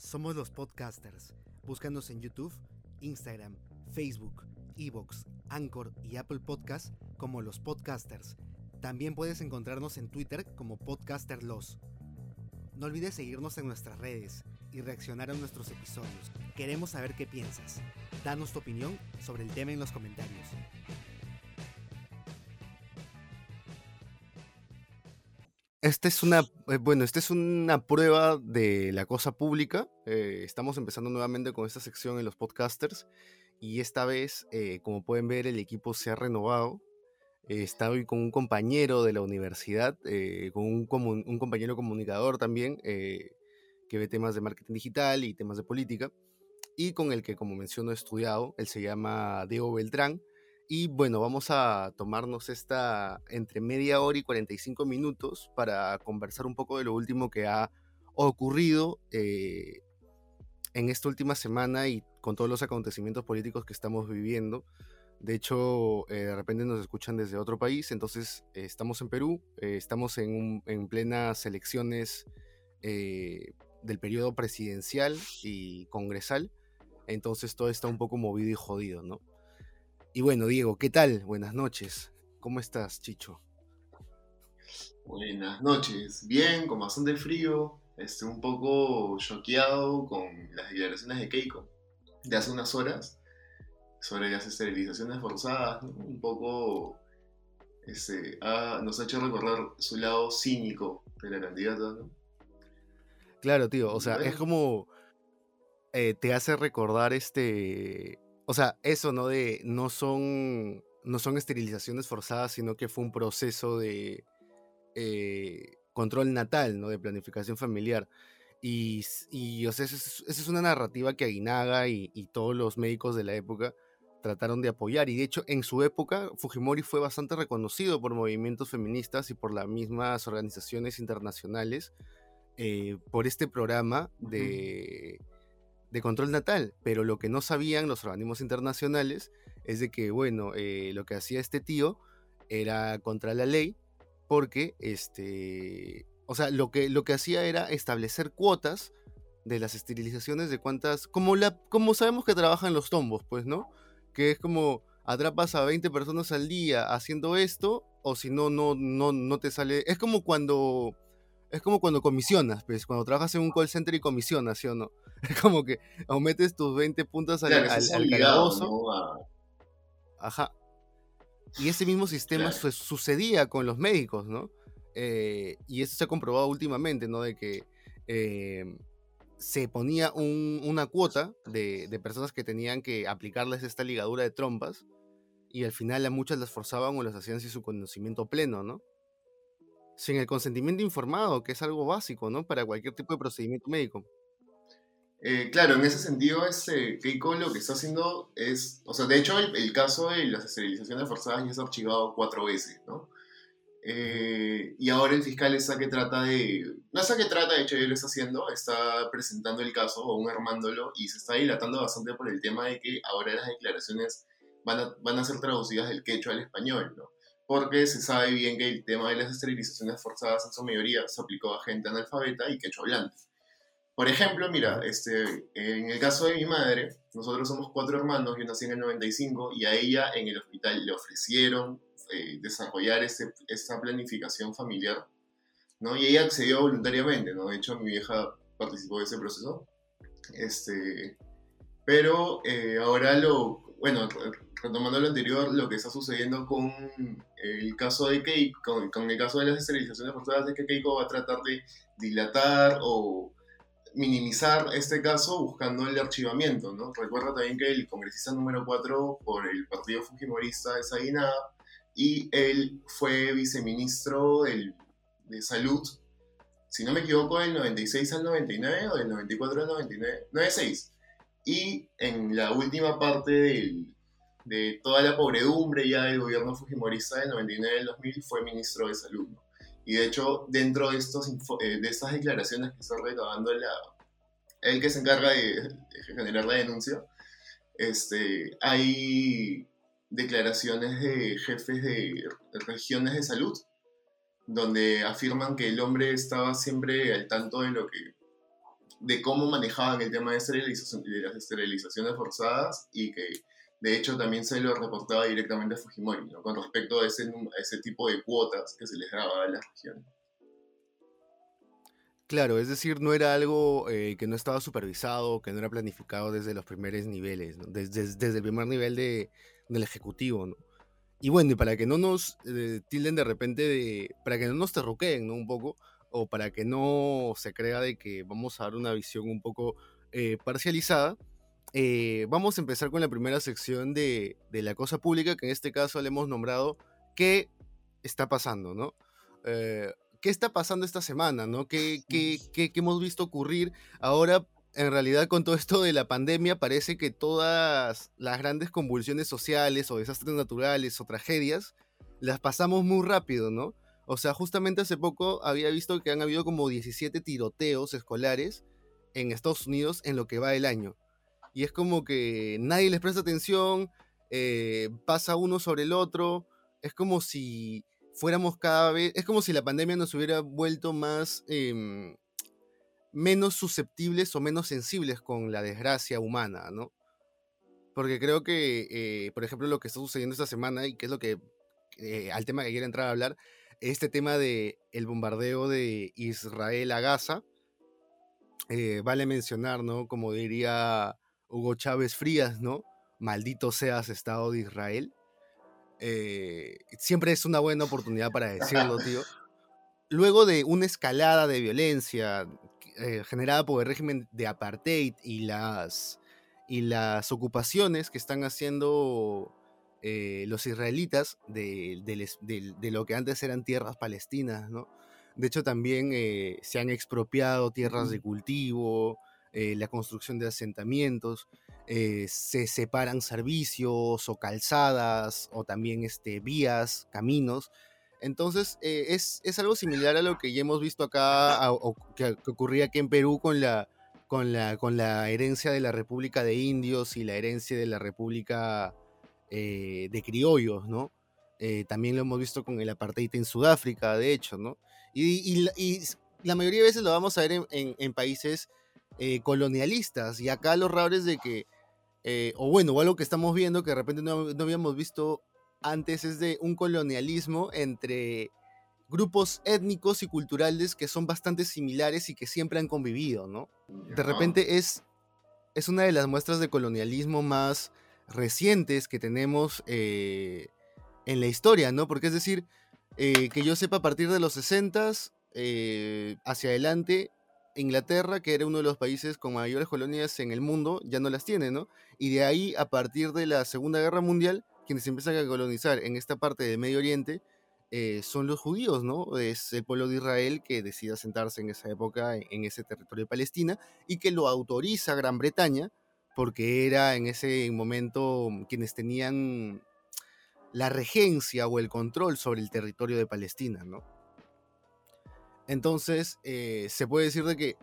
Somos los podcasters. Búscanos en YouTube, Instagram, Facebook, Evox, Anchor y Apple Podcast como los podcasters. También puedes encontrarnos en Twitter como podcasterlos. No olvides seguirnos en nuestras redes y reaccionar a nuestros episodios. Queremos saber qué piensas. Danos tu opinión sobre el tema en los comentarios. Esta es una, eh, bueno, esta es una prueba de la cosa pública. Eh, estamos empezando nuevamente con esta sección en los podcasters y esta vez, eh, como pueden ver, el equipo se ha renovado. está hoy con un compañero de la universidad, con un, un, compañero comunicador también, que ve temas de marketing digital y temas de política, y con el que, como menciono, he estudiado. Él se llama Diego Beltrán. Y bueno, vamos a tomarnos esta entre media hora y 45 minutos para conversar un poco de lo último que ha ocurrido eh, en esta última semana y con todos los acontecimientos políticos que estamos viviendo. De hecho, eh, de repente nos escuchan desde otro país, entonces eh, estamos en Perú, estamos en, en, plenas elecciones del periodo presidencial y congresal, entonces todo está un poco movido y jodido, ¿no? Y bueno, Diego, ¿qué tal? Buenas noches. ¿Cómo estás, Chicho? Buenas noches. Bien, con bastante frío. Estoy un poco choqueado con las declaraciones de Keiko de hace unas horas sobre las esterilizaciones forzadas. Un poco este, nos ha hecho recordar su lado cínico de la candidata. ¿no? Claro, tío. O sea, es como. Eh, te hace recordar este o sea, eso, ¿no? De no son, no son esterilizaciones forzadas, sino que fue un proceso de eh, control natal, ¿no? De planificación familiar. Y, y o sea, esa es, una narrativa que Aguinaga y, y, todos los médicos de la época trataron de apoyar. Y de hecho, en su época, Fujimori fue bastante reconocido por movimientos feministas y por las mismas organizaciones internacionales eh, por este programa de de control natal, pero lo que no sabían los organismos internacionales es de que, bueno, eh, lo que hacía este tío era contra la ley, porque, este, o sea, lo que, lo que hacía era establecer cuotas de las esterilizaciones de cuántas, como, la, como sabemos que trabajan los tombos, pues, ¿no? Que es como atrapas a 20 personas al día haciendo esto, o si no, no, no, no te sale, es como cuando es como cuando comisionas, pues, cuando trabajas en un call center y comisionas, ¿sí o no? Es como que aumetes tus 20 puntos al, calabozo. Ajá. Y ese mismo sistema sucedía con los médicos, ¿no? Eh, y eso se ha comprobado últimamente, ¿no? De que eh, se ponía una cuota de, de, personas que tenían que aplicarles esta ligadura de trompas y al final a muchas las forzaban o las hacían sin su conocimiento pleno, ¿no? Sin el consentimiento informado, que es algo básico, ¿no? Para cualquier tipo de procedimiento médico. Eh, claro, en ese sentido, este, Keiko lo que está haciendo es, o sea, de hecho el, caso de las esterilizaciones forzadas ya se ha archivado cuatro veces, ¿no? Eh, y ahora el fiscal está que trata de, no sé qué trata, de hecho ya lo está haciendo, está presentando el caso, o un armándolo, y se está dilatando bastante por el tema de que ahora las declaraciones van a, van a ser traducidas del quechua al español, ¿no? Porque se sabe bien que el tema de las esterilizaciones forzadas en su mayoría se aplicó a gente analfabeta y quechua hablante. Por ejemplo, mira, este, en el caso de mi madre, nosotros somos cuatro hermanos, yo nací en el 95 y a ella en el hospital le ofrecieron eh, desarrollar este, esta planificación familiar, ¿no? Y ella accedió voluntariamente, ¿no? De hecho, mi vieja participó de ese proceso. Este, pero eh, ahora lo, bueno, retomando lo anterior, lo que está sucediendo con el caso de Keiko, con, el caso de las esterilizaciones forzadas, es que Keiko va a tratar de dilatar o minimizar este caso buscando el archivamiento, ¿no? Recuerda también que el congresista número 4 por el partido fujimorista es Aguinada y él fue viceministro del, de salud, si no me equivoco, del 96 al 99 o del 94 al 99, 96. Y en la última parte del, de toda la pobredumbre ya del gobierno fujimorista del 99 al 2000 fue ministro de salud. Y de hecho, dentro de, estos, eh, de estas declaraciones que está recabando la, el que se encarga de, generar la denuncia, este, hay declaraciones de jefes de regiones de salud, donde afirman que el hombre estaba siempre al tanto de lo que de cómo manejaban el tema de, de las esterilizaciones forzadas y que de hecho también se lo reportaba directamente a Fujimori, ¿no? con respecto a ese, tipo de cuotas que se les daba a las regiones. Claro, es decir, no era algo eh, que no estaba supervisado, que no era planificado desde los primeros niveles, desde, el primer nivel de, del Ejecutivo. Y bueno, y para que no nos eh, tilden de repente, de, para que no nos terruqueen ¿no? un poco, o para que no se crea de que vamos a dar una visión un poco eh, parcializada, eh, vamos a empezar con la primera sección de, la cosa pública, que en este caso le hemos nombrado ¿Qué está pasando? ¿no? Eh, ¿Qué está pasando esta semana? ¿no? ¿Qué, qué, hemos visto ocurrir ahora? En realidad, con todo esto de la pandemia, parece que todas las grandes convulsiones sociales o desastres naturales o tragedias las pasamos muy rápido, ¿no? O sea, justamente hace poco había visto que han habido como 17 tiroteos escolares en Estados Unidos en lo que va del año. Y es como que nadie les presta atención, eh, pasa uno sobre el otro, es como si fuéramos cada vez, es como si la pandemia nos hubiera vuelto más, em, menos susceptibles o menos sensibles con la desgracia humana, ¿no? Porque creo que, eh, por ejemplo, lo que está sucediendo esta semana y que es lo que, eh, al tema que quiero entrar a hablar, este tema de bombardeo de Israel a Gaza, vale mencionar, ¿no? Como diría Hugo Chávez Frías, ¿no? Maldito seas Estado de Israel. Eh, siempre es una buena oportunidad para decirlo, tío. Luego de una escalada de violencia eh, generada por el régimen de apartheid y las, y las ocupaciones que están haciendo eh, los israelitas de, lo que antes eran tierras palestinas, ¿no? De hecho, también se han expropiado tierras de cultivo, eh, la construcción de asentamientos, se separan servicios o calzadas o también este, vías, caminos. Entonces, es, algo similar a lo que ya hemos visto acá, o que, ocurría aquí en Perú con la, con, la, con la herencia de la República de Indios y la herencia de la República eh, de criollos, ¿no? Eh, también lo hemos visto con el apartheid en Sudáfrica, de hecho, ¿no? Y, la mayoría de veces lo vamos a ver en, países eh, colonialistas. Y acá lo raro es de que, o bueno, o algo que estamos viendo que de repente no, habíamos visto antes es de un colonialismo entre grupos étnicos y culturales que son bastante similares y que siempre han convivido, ¿no? De repente es, es una de las muestras de colonialismo más recientes que tenemos eh, en la historia, ¿no? Porque es decir, eh, que yo sepa, a partir de los 60 eh, hacia adelante, Inglaterra, que era uno de los países con mayores colonias en el mundo, ya no las tiene, ¿no? Y de ahí, a partir de la Segunda Guerra Mundial, quienes empiezan a colonizar en esta parte del Medio Oriente son los judíos, ¿no? Es el pueblo de Israel que decide asentarse en esa época en ese territorio de Palestina y que lo autoriza Gran Bretaña porque era en ese momento mm, quienes tenían la regencia o el control sobre el territorio de Palestina, ¿no? Entonces, eh, se puede decir de que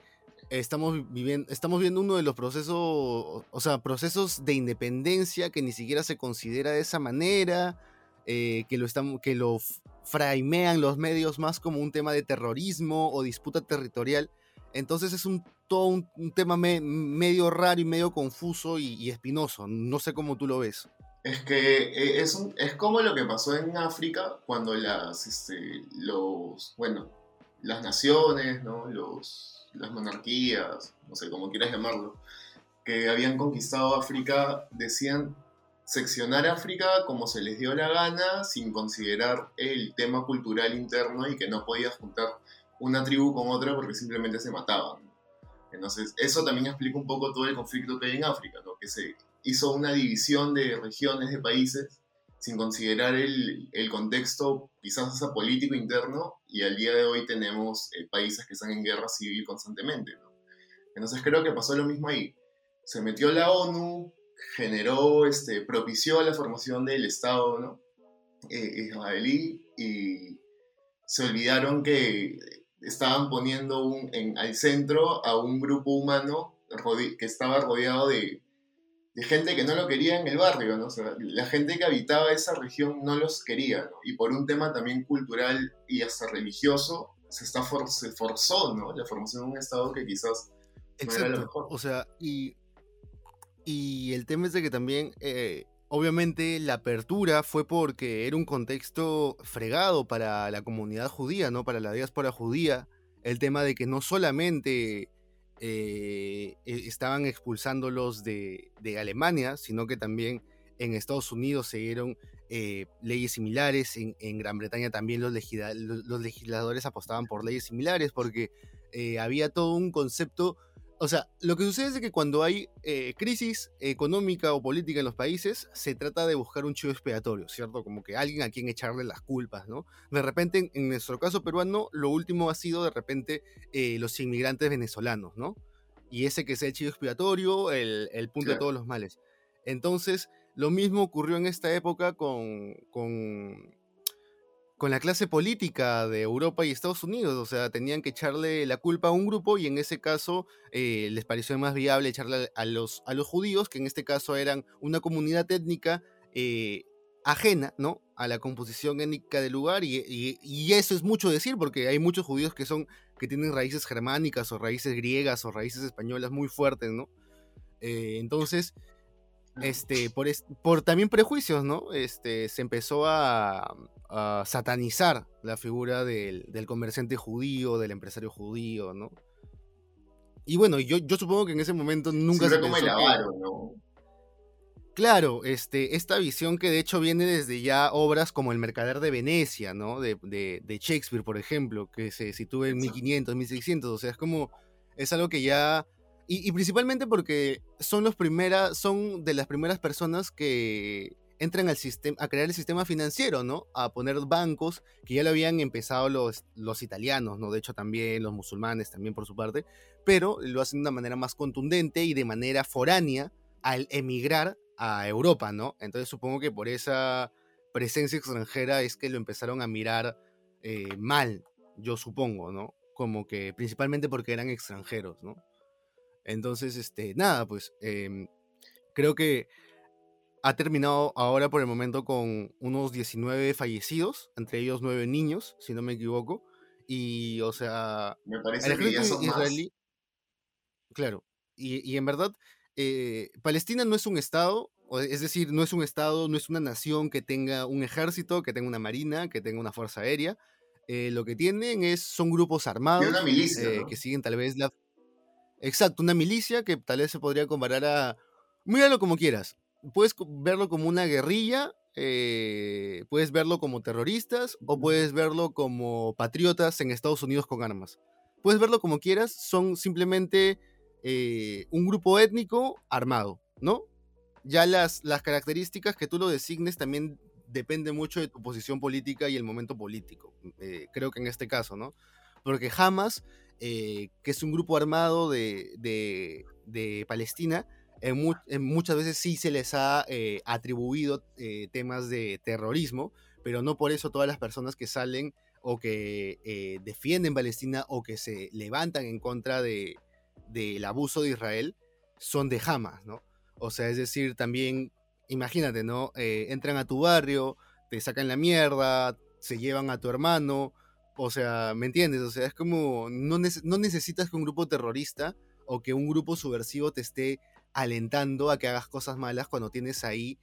estamos viviendo, estamos viendo uno de los procesos, o sea, procesos de independencia que ni siquiera se considera de esa manera, eh, que, lo están, que lo fraimean los medios más como un tema de terrorismo o disputa territorial, entonces es un, todo un, tema medio raro y medio confuso y, espinoso. No sé cómo tú lo ves. Es que eh, es, es como lo que pasó en África cuando las, este, los, bueno, las naciones, ¿no? los, las monarquías, no sé cómo quieras llamarlo, que habían conquistado África, decían seccionar África como se les dio la gana, sin considerar el tema cultural interno y que no podías juntar una tribu con otra porque simplemente se mataban. Entonces, eso también explica un poco todo el conflicto que hay en África, ¿no? que se hizo una división de regiones, de países, sin considerar el, el contexto quizás hasta político interno, y al día de hoy tenemos eh, países que están en guerra civil constantemente. ¿no? Entonces, creo que pasó lo mismo ahí. Se metió la ONU, generó, este, propició la formación del Estado ¿no? Eh, israelí y se olvidaron que estaban poniendo un, en, al centro a un grupo humano que estaba rodeado de, de, gente que no lo quería en el barrio, ¿no? la gente que habitaba esa región no los quería, ¿no? Y por un tema también cultural y hasta religioso, se, está se forzó, ¿no? La formación de un Estado que quizás Exacto. O sea, y, y el tema es de que también, eh, obviamente, la apertura fue porque era un contexto fregado para la comunidad judía, ¿no? Para la diáspora judía. El tema de que no solamente eh, e, estaban expulsándolos de, de, Alemania, sino que también en Estados Unidos se dieron eh, leyes similares, en, en, Gran Bretaña también los, los, legisladores apostaban por leyes similares porque había todo un concepto o sea, lo que sucede es que cuando hay eh, crisis económica o política en los países, se trata de buscar un chivo expiatorio, ¿cierto? Como que alguien a quien echarle las culpas, ¿no? De repente, en, nuestro caso peruano, lo último ha sido de repente eh, los inmigrantes venezolanos, ¿no? Y ese que sea el chivo expiatorio, el, el punto de todos los males. Entonces, lo mismo ocurrió en esta época con, con con la clase política de Europa y Estados Unidos. O sea, tenían que echarle la culpa a un grupo y en ese caso eh, les pareció más viable echarle a los, a los judíos, que en este caso eran una comunidad étnica eh, ajena, ¿no? A la composición étnica del lugar y, eso es mucho decir porque hay muchos judíos que son que tienen raíces germánicas o raíces griegas o raíces españolas muy fuertes, ¿no? Eh, entonces, este, por, por también prejuicios, ¿no? Este, se empezó a, satanizar la figura del, comerciante judío, del empresario judío, ¿no? Y bueno, yo, yo supongo que en ese momento nunca se el avaro, ¿no? Claro, este, esta visión que de hecho viene desde ya obras como El Mercader de Venecia, ¿no? De, de Shakespeare, por ejemplo, que se sitúa en 1500, 1600, o sea, es como, es algo que ya y, principalmente porque son los primeras, son de las primeras personas que entran al sistema, a crear el sistema financiero, ¿no? A poner bancos, que ya lo habían empezado los, los italianos, ¿no? De hecho también los musulmanes también por su parte, pero lo hacen de una manera más contundente y de manera foránea al emigrar a Europa, ¿no? Entonces supongo que por esa presencia extranjera es que lo empezaron a mirar eh, mal, yo supongo, ¿no? Como que principalmente porque eran extranjeros, ¿no? Entonces, este, nada, pues em, creo que ha terminado ahora por el momento con unos 19 fallecidos, entre ellos 9 niños, si no me equivoco. Y, o sea, me parece que ya son israelí. Claro, y, en verdad, eh, Palestina no es un estado, es decir, no es un estado, no es una nación que tenga un ejército, que tenga una marina, que tenga una fuerza aérea. Eh, lo que tienen es, son grupos armados eh, que siguen tal vez la, Exacto, una milicia que tal vez se podría comparar a... Míralo como quieras. Puedes verlo como una guerrilla, eh, puedes verlo como terroristas o puedes verlo como patriotas en Estados Unidos con armas. Puedes verlo como quieras, son simplemente eh, un grupo étnico armado, ¿no? Ya las, las características que tú lo designes también depende mucho de tu posición política y el momento político. Eh, creo que en este caso, ¿no? Porque jamás eh, que es un grupo armado de, de, Palestina, muchas veces sí se les ha eh, atribuido eh, temas de terrorismo, pero no por eso todas las personas que salen o que defienden Palestina o que se levantan en contra de, del abuso de Israel son de Hamas, ¿no? O sea, es decir, también, imagínate, ¿no? entran a tu barrio, te sacan la mierda, se llevan a tu hermano, o sea, ¿me entiendes? O sea, es como, no, no necesitas que un grupo terrorista o que un grupo subversivo te esté alentando a que hagas cosas malas cuando tienes ahí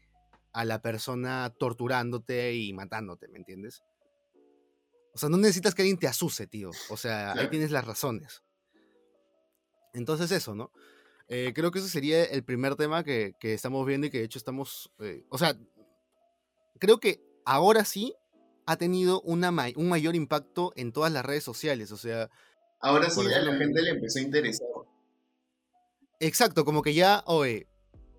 a la persona torturándote y matándote, ¿me entiendes? O sea, no necesitas que alguien te asuse, tío. O sea, ahí tienes las razones. Entonces eso, ¿no? Eh, creo que ese sería el primer tema que, estamos viendo y que de hecho estamos... Eh, o sea, creo que ahora sí ha tenido una un mayor impacto en todas las redes sociales. O sea. Ahora sí a la gente le empezó a interesar. Exacto, como que ya, oye,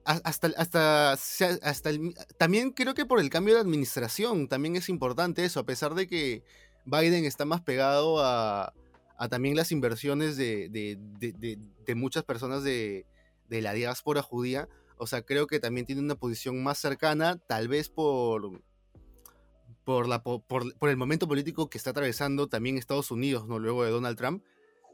hasta, hasta, hasta también creo que por el cambio de administración también es importante eso, a pesar de que Biden está más pegado a, a también las inversiones de, de, de, de muchas personas de, la diáspora judía. O sea, creo que también tiene una posición más cercana, tal vez por, por, la, por, por, el momento político que está atravesando también Estados Unidos, ¿no? Luego de Donald Trump,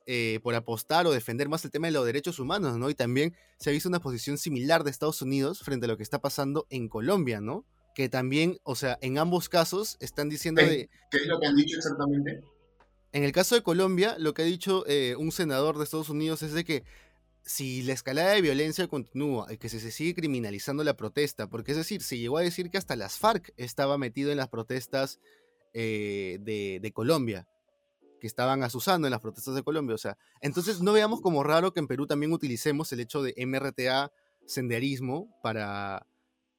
eh, por apostar o defender más el tema de los derechos humanos, ¿no? Y también se ha visto una posición similar de Estados Unidos frente a lo que está pasando en Colombia, ¿no? Que también, o sea, en ambos casos están diciendo de... ¿Qué es lo que han dicho exactamente? En el caso de Colombia, lo que ha dicho eh, un senador de Estados Unidos es de que si la escalada de violencia continúa y que se, se sigue criminalizando la protesta, porque es decir, se llegó a decir que hasta las FARC estaba metido en las protestas eh, de, de Colombia, que estaban asusando en las protestas de Colombia. O sea, entonces no veamos como raro que en Perú también utilicemos el hecho de MRTA senderismo para,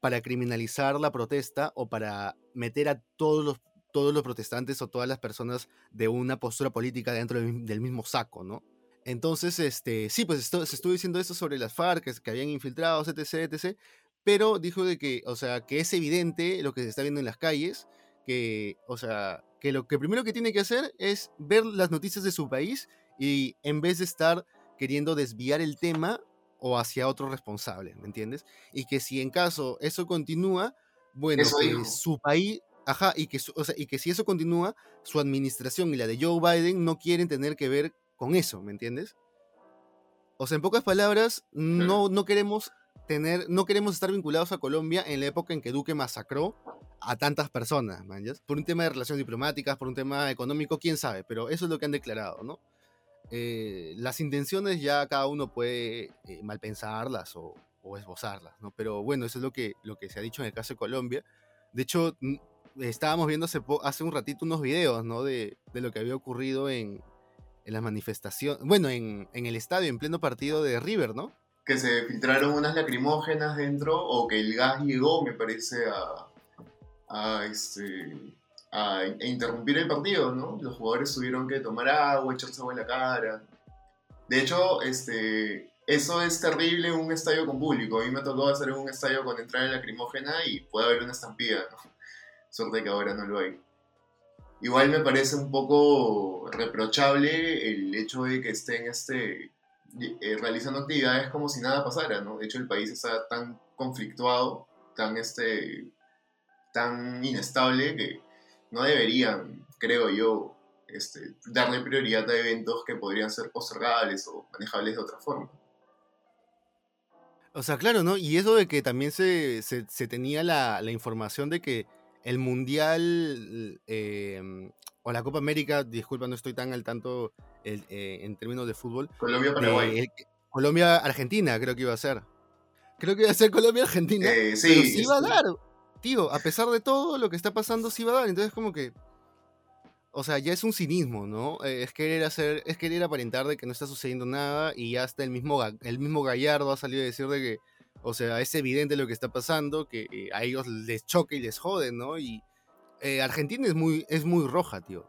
para criminalizar la protesta o para meter a todos los, todos los protestantes o todas las personas de una postura política dentro del, del mismo saco, ¿no? Entonces, este, sí, pues esto, se estuvo diciendo eso sobre las FARC, que, que habían infiltrado, etc, etc, pero dijo de que, o sea, que es evidente lo que se está viendo en las calles, que, o sea, que lo que primero que tiene que hacer es ver las noticias de su país y en vez de estar queriendo desviar el tema o hacia otro responsable, ¿me entiendes? Y que si en caso eso continúa, bueno, Eso que dijo. su país, ajá, y que, su- o sea, y que si eso continúa, su administración y la de Joe Biden no quieren tener que ver con eso, ¿me entiendes? O sea, en pocas palabras, no, no queremos tener, no queremos estar vinculados a Colombia en la época en que Duque masacró a tantas personas, ¿man? Por un tema de relaciones diplomáticas, por un tema económico, quién sabe, pero eso es lo que han declarado, ¿no? Eh, las intenciones ya cada uno puede eh, malpensarlas o, o esbozarlas, ¿no? Pero bueno, eso es lo que, lo que se ha dicho en el caso de Colombia. De hecho, estábamos viendo hace, hace un ratito unos videos, ¿no? De, de lo que había ocurrido en, en las manifestaciones, bueno, en, en el estadio, en pleno partido de River, ¿no? Que se filtraron unas lacrimógenas dentro o que el gas llegó, me parece, a, a, este, a, interrumpir el partido, ¿no? Los jugadores tuvieron que tomar agua, echarse agua en la cara. De hecho, este, eso es terrible en un estadio con público. A mí me tocó hacer un estadio con entrada lacrimógena y puede haber una estampida, ¿no? Suerte que ahora no lo hay. Igual me parece un poco reprochable el hecho de que estén este, eh, realizando actividades como si nada pasara, ¿no? De hecho, el país está tan conflictuado, tan, este, tan inestable que no deberían, creo yo, este, darle prioridad a eventos que podrían ser postergables o manejables de otra forma. O sea, claro, ¿no? Y eso de que también se, se, se tenía la, la información de que el Mundial eh, o la Copa América, disculpa, no estoy tan al tanto el, eh, en términos de fútbol, Colombia-Paraguay. Colombia-Argentina creo que iba a ser. Creo que iba a ser Colombia-Argentina, Eh, sí, pero sí iba a dar, tío, a pesar de todo lo que está pasando, sí va a dar. Entonces como que, o sea, ya es un cinismo, ¿no? Eh, es querer hacer, es querer aparentar de que no está sucediendo nada y ya hasta el mismo, el mismo Gallardo ha salido a decir de que, o sea, es evidente lo que está pasando, que eh, a ellos les choca y les jode, ¿no? Y eh, Argentina es muy, es muy roja, tío.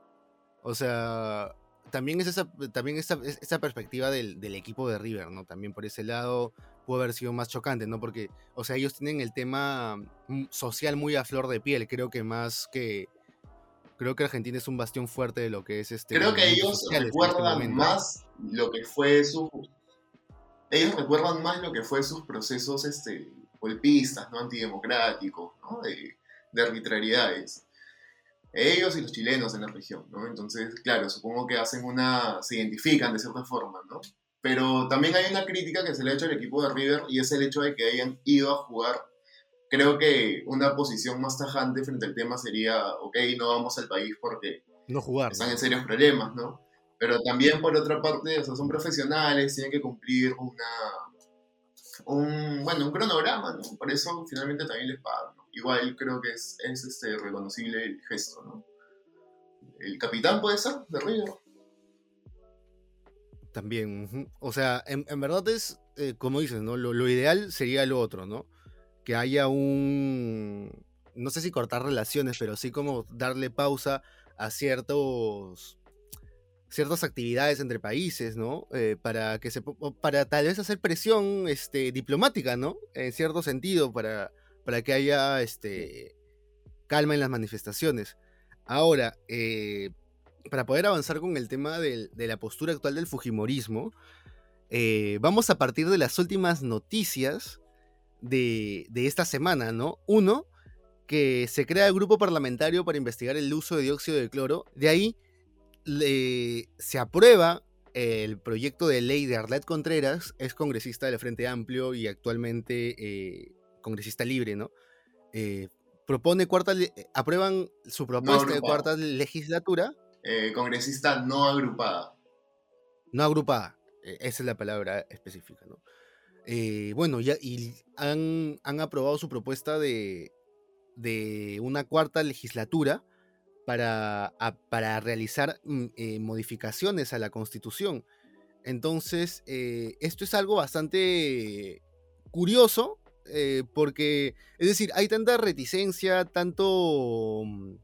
O sea, también es esa, también esa, es- esa perspectiva del, del equipo de River, ¿no? También por ese lado puede haber sido más chocante, ¿no? Porque, o sea, ellos tienen el tema mm, social muy a flor de piel, creo que más que... Creo que Argentina es un bastión fuerte de lo que es este... Creo que ellos este recuerdan más lo que fue su... Ellos recuerdan más lo que fue sus procesos este, golpistas, ¿no? Antidemocráticos, ¿no? De, de arbitrariedades. Ellos y los chilenos en la región, ¿no? Entonces, claro, supongo que hacen una... se identifican de cierta forma, ¿no? Pero también hay una crítica que se le ha hecho al equipo de River y es el hecho de que hayan ido a jugar. Creo que una posición más tajante frente al tema sería, ok, no vamos al país porque No jugar. están en serios problemas, ¿no? Pero también por otra parte, o son profesionales, tienen que cumplir una, un, bueno, un cronograma, ¿no? Por eso finalmente también les pagan. Igual creo que es, es este, reconocible el gesto, ¿no? El capitán puede ser de River. También, o sea, en, en verdad es, eh, como dices, ¿no? Lo, lo ideal sería lo otro, ¿no? Que haya un, no sé si cortar relaciones, pero sí como darle pausa a ciertos, ciertas actividades entre países, ¿no? Eh, para que se, para tal vez hacer presión, este, diplomática, ¿no? En cierto sentido, para, para que haya, este, calma en las manifestaciones. Ahora, eh, para poder avanzar con el tema del- de la postura actual del Fujimorismo, eh, vamos a partir de las últimas noticias de, de esta semana, ¿no? Uno, que se crea el grupo parlamentario para investigar el uso de dióxido de cloro. De ahí le- se aprueba el proyecto de ley de Arlet Contreras, es congresista del Frente Amplio y actualmente eh, congresista libre, ¿no? Eh, propone cuarta, le- aprueban su propuesta de cuarta legislatura Eh, congresista no agrupada. no agrupada. esa es la palabra específica, ¿no? Eh, bueno, ya y han, han, aprobado su propuesta de, de una cuarta legislatura para, para realizar mm, eh, modificaciones a la constitución. Entonces, eh, esto es algo bastante curioso, porque, es decir, hay tanta reticencia, tanto... Mm,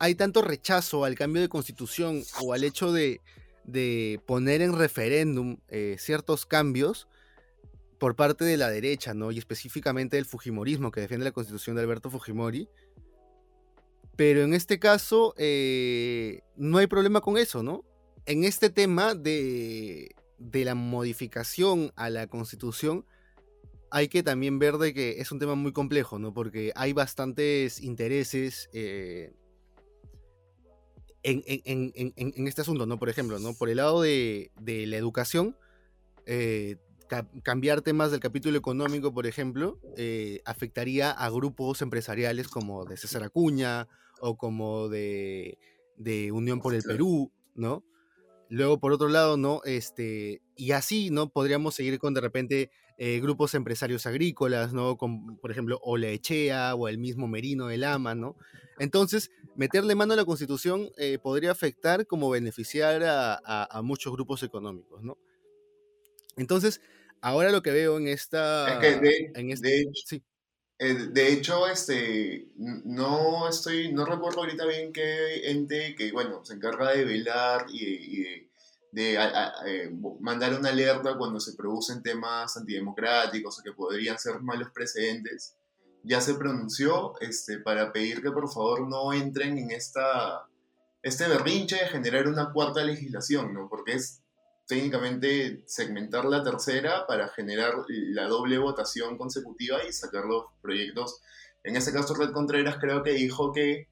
hay tanto rechazo al cambio de constitución o al hecho de, de poner en referéndum ciertos cambios, por parte de la derecha, ¿no? Y específicamente del Fujimorismo, que defiende la constitución de Alberto Fujimori. Pero en este caso, eh, no hay problema con eso, ¿no? En este tema de, de, la modificación a la constitución, hay que también ver de que es un tema muy complejo, ¿no? Porque hay bastantes intereses eh, en, en, este asunto, ¿no? Por ejemplo, ¿no? Por el lado de, de la educación, eh, cambiar temas del capítulo económico, por ejemplo, afectaría a grupos empresariales como de César Acuña o como de, Unión por el Perú, ¿no? Luego, por otro lado, ¿no? Este, y así, ¿no? Podríamos seguir con de repente eh, grupos empresarios agrícolas, ¿no? Con, por ejemplo, Echea o el mismo Merino de Lama, ¿no? Entonces, meterle mano a la Constitución eh, podría afectar como beneficiar a, a muchos grupos económicos, ¿no? Entonces, ahora lo que veo en esta... de, en este, hecho, sí. Eh, de hecho, este, no estoy, no recuerdo ahorita bien qué ente que, bueno, se encarga de velar y, de, eh, mandar una alerta cuando se producen temas antidemocráticos o que podrían ser malos precedentes, ya se pronunció este, para pedir que por favor no entren en esta, este berrinche de generar una cuarta legislación, ¿no? Porque es técnicamente segmentar la tercera para generar la doble votación consecutiva y sacar los proyectos. En este caso, Red Contreras creo que dijo que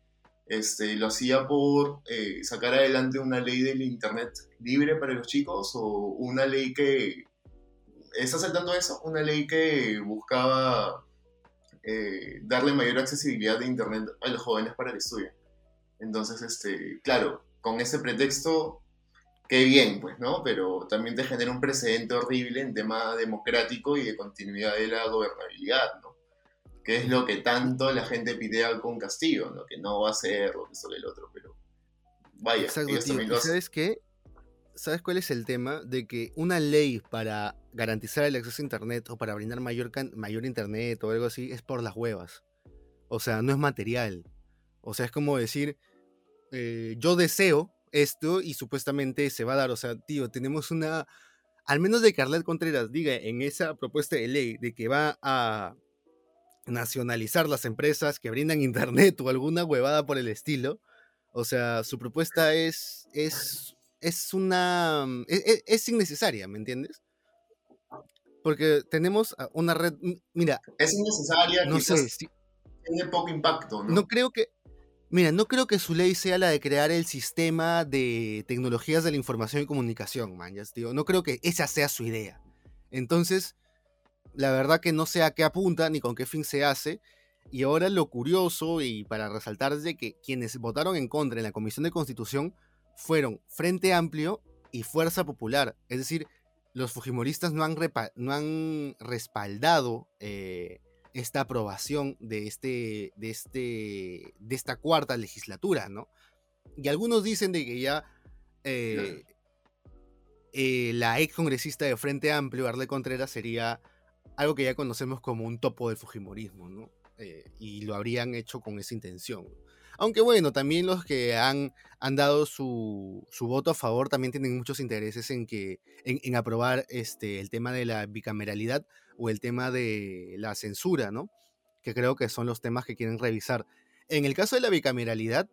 este, lo hacía por eh, sacar adelante una ley del Internet libre para los chicos o una ley que... ¿Está saltando eso? Una ley que buscaba eh, darle mayor accesibilidad de Internet a los jóvenes para que estudien. Entonces, este, claro, con ese pretexto qué bien, pues, ¿no? Pero también te genera un precedente horrible en tema democrático y de continuidad de la gobernabilidad, ¿no? Que es lo que tanto la gente pide con Castillo, ¿no? Que no va a ser lo que solo el otro, pero vaya. Exacto, ¿Sabes qué? ¿Sabes cuál es el tema? De que una ley para garantizar el acceso a Internet o para brindar mayor, mayor Internet o algo así es por las huevas. O sea, no es material. O sea, es como decir, eh, yo deseo esto y supuestamente se va a dar. O sea, tío, tenemos una. Al menos de Carlet Contreras diga en esa propuesta de ley de que va a nacionalizar las empresas que brindan internet o alguna huevada por el estilo. O sea, su propuesta es. es. es una. es, e, es innecesaria, ¿me entiendes? Porque tenemos una red. Mira. Es innecesaria, no sé. tiene poco impacto, ¿no? No creo que Mira, no creo que su ley sea la de crear el sistema de tecnologías de la información y comunicación, man, tío. No creo que esa sea su idea. Entonces, la verdad que no sé a qué apunta ni con qué fin se hace. Y ahora lo curioso y para resaltar es de que quienes votaron en contra en la Comisión de Constitución fueron Frente Amplio y Fuerza Popular. Es decir, los Fujimoristas no han, no han respaldado eh, esta aprobación de, este, de, este, de esta cuarta legislatura, ¿no? Y algunos dicen de que ya eh, eh, la ex congresista de Frente Amplio, Arle Contreras, sería algo que ya conocemos como un topo del Fujimorismo, ¿no? Eh, y lo habrían hecho con esa intención. Aunque bueno, también los que han, han dado su, su, voto a favor también tienen muchos intereses en, que, en, en aprobar este, el tema de la bicameralidad, o el tema de la censura, ¿no? Que creo que son los temas que quieren revisar. En el caso de la bicameralidad,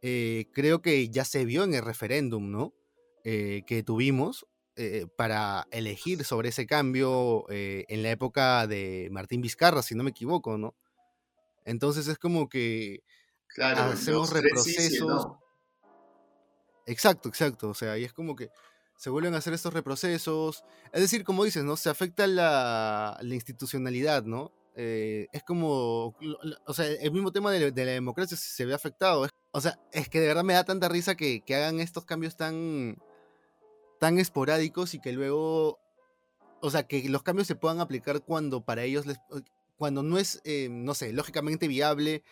eh, creo que ya se vio en el referéndum, ¿no? Eh, que tuvimos eh, para elegir sobre ese cambio en la época de Martín Vizcarra, si no me equivoco, ¿no? Entonces es como que hacemos reprocesos. Exacto, exacto. O sea, y es como que se vuelven a hacer estos reprocesos. Es decir, como dices, ¿no? Se afecta la, institucionalidad, ¿no? Eh, es como, o sea, el mismo tema de, la democracia se ve afectado. o sea, es que de verdad me da tanta risa que, hagan estos cambios tan, tan esporádicos y que luego, o sea, que los cambios se puedan aplicar cuando para ellos cuando no es, eh, no sé, lógicamente viable,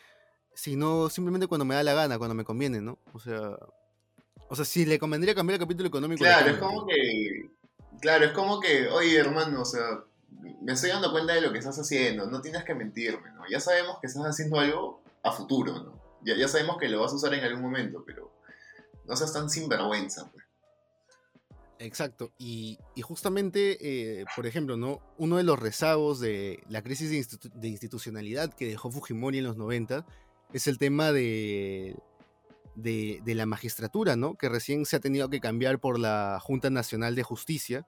sino simplemente cuando me da la gana, cuando me conviene, ¿no? O sea, o sea, si le convendría cambiar el capítulo económico. Claro, es como que, claro, es como que, oye, hermano, o sea, me estoy dando cuenta de lo que estás haciendo, no tienes que mentirme, ¿no? Ya sabemos que estás haciendo algo a futuro, ¿no? Ya, ya sabemos que lo vas a usar en algún momento, pero no seas tan sinvergüenza, pues. Exacto, y, justamente, eh, por ejemplo, ¿no? uno de los rezagos de la crisis de, institucionalidad que dejó Fujimori en los 90 es el tema de, de, la magistratura, ¿no? que recién se ha tenido que cambiar por la Junta Nacional de Justicia.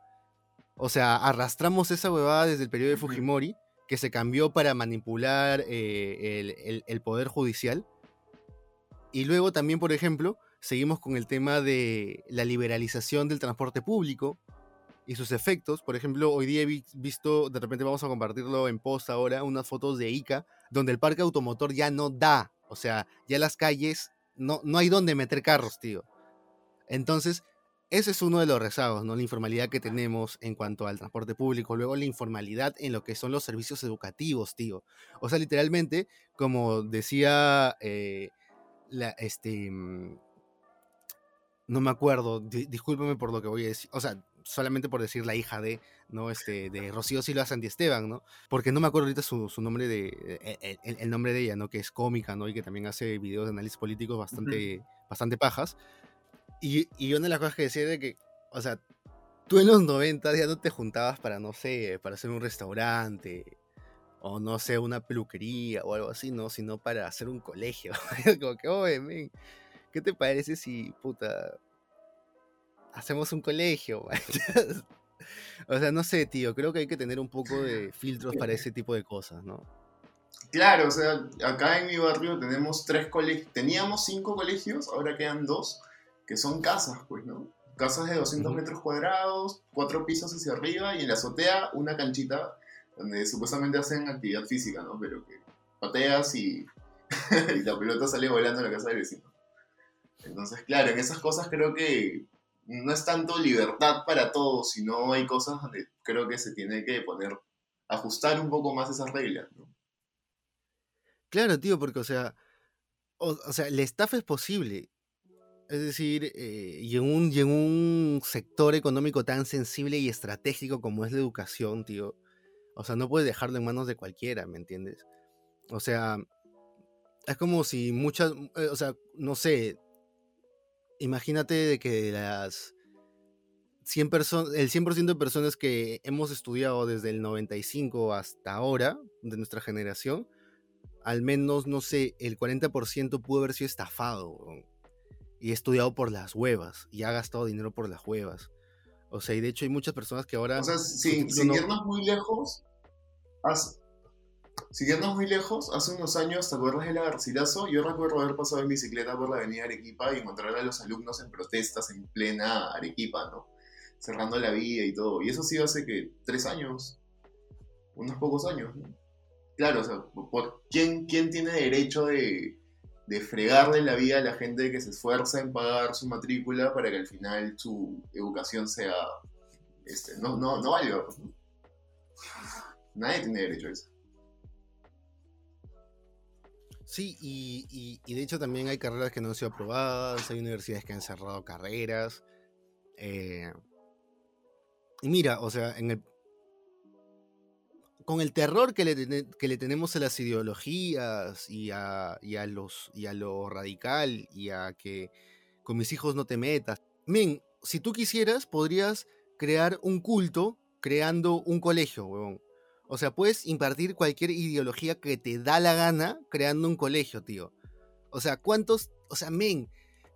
O sea, arrastramos esa huevada desde el periodo de Fujimori, que se cambió para manipular eh, el poder judicial. Y luego también, por ejemplo, seguimos con el tema de la liberalización del transporte público y sus efectos. Por ejemplo, hoy día he visto, de repente vamos a compartirlo en post ahora, unas fotos de ICA, donde el parque automotor ya no da. O sea, ya las calles, no, no hay donde meter carros, tío. Entonces, ese es uno de los rezagos, ¿no? La informalidad que tenemos en cuanto al transporte público, luego la informalidad en lo que son los servicios educativos, tío. O sea, literalmente, como decía eh, la, este, mm, no me acuerdo, discúlpeme por lo que voy a decir, o sea, solamente por decir la hija de, ¿no? Este, de Rocío Silva Esteban, ¿no? Porque no me acuerdo ahorita su, nombre de, e, e, el, nombre de ella, ¿no? Que es cómica, ¿no? Y que también hace videos de análisis políticos bastante, bastante pajas. Y, y una de las cosas que decía de que, o sea, tú en los 90 ya no te juntabas para, no sé, para hacer un restaurante, o no sé, una peluquería o algo así, ¿no? Sino para hacer un colegio. Como que, oye, men, ¿Qué te parece si, puta, hacemos un colegio? o sea, no sé, tío, creo que hay que tener un poco de filtros para ese tipo de cosas, ¿no? Claro, o sea, acá en mi barrio tenemos tres colegios, teníamos cinco colegios, ahora quedan dos, que son casas, pues, ¿no? Casas de 200 metros cuadrados, cuatro pisos hacia arriba y en la azotea una canchita donde supuestamente hacen actividad física, ¿no? Pero que pateas y, y la pelota sale volando a la casa del vecino. Entonces, claro, en esas cosas creo que no es tanto libertad para todos, sino hay cosas donde creo que se tiene que poner, ajustar un poco más esas reglas, ¿no? Claro, tío, porque, o sea, o, sea, el staff es posible. Es decir, eh, y, en un, y en un sector económico tan sensible y estratégico como es la educación, tío. O sea, no puedes dejarlo en manos de cualquiera, ¿me entiendes? O sea, es como si muchas, eh, o sea, no sé, imagínate de que las 100 personas, el 100% de personas que hemos estudiado desde el 95 hasta ahora, de nuestra generación, al menos, no sé, el 40% pudo haber sido estafado y estudiado por las huevas y ha gastado dinero por las huevas. O sea, y de hecho hay muchas personas que ahora... O sea, sin, irnos muy lejos, Siguiendo muy lejos, hace unos años, ¿te acuerdas del Garcilaso? Yo recuerdo haber pasado en bicicleta por la avenida Arequipa y encontrar a los alumnos en protestas en plena Arequipa, ¿no? Cerrando la vía y todo. Y eso sí hace que tres años, unos pocos años, ¿no? Claro, o sea, ¿por quién, quién tiene derecho de, fregarle la vida a la gente que se esfuerza en pagar su matrícula para que al final su educación sea, este, no, no, no valga. Nadie tiene derecho a eso. Sí, y, de hecho también hay carreras que no han sido aprobadas, hay universidades que han cerrado carreras. Eh, y mira, o sea, en el, con el terror que le, que le tenemos a las ideologías y a, los, y a lo radical y a que con mis hijos no te metas. Men, si tú quisieras, podrías crear un culto creando un colegio, huevón. O sea, puedes impartir cualquier ideología que te da la gana creando un colegio, tío. O sea, ¿cuántos, o sea, men,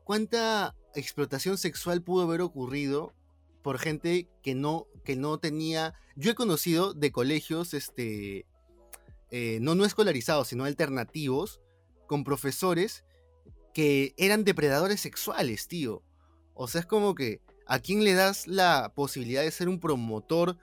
cuánta explotación sexual pudo haber ocurrido por gente que no, que no tenía... Yo he conocido de colegios, este, eh, no no escolarizados, sino alternativos, con profesores que eran depredadores sexuales, tío. O sea, es como que, ¿a quién le das la posibilidad de ser un promotor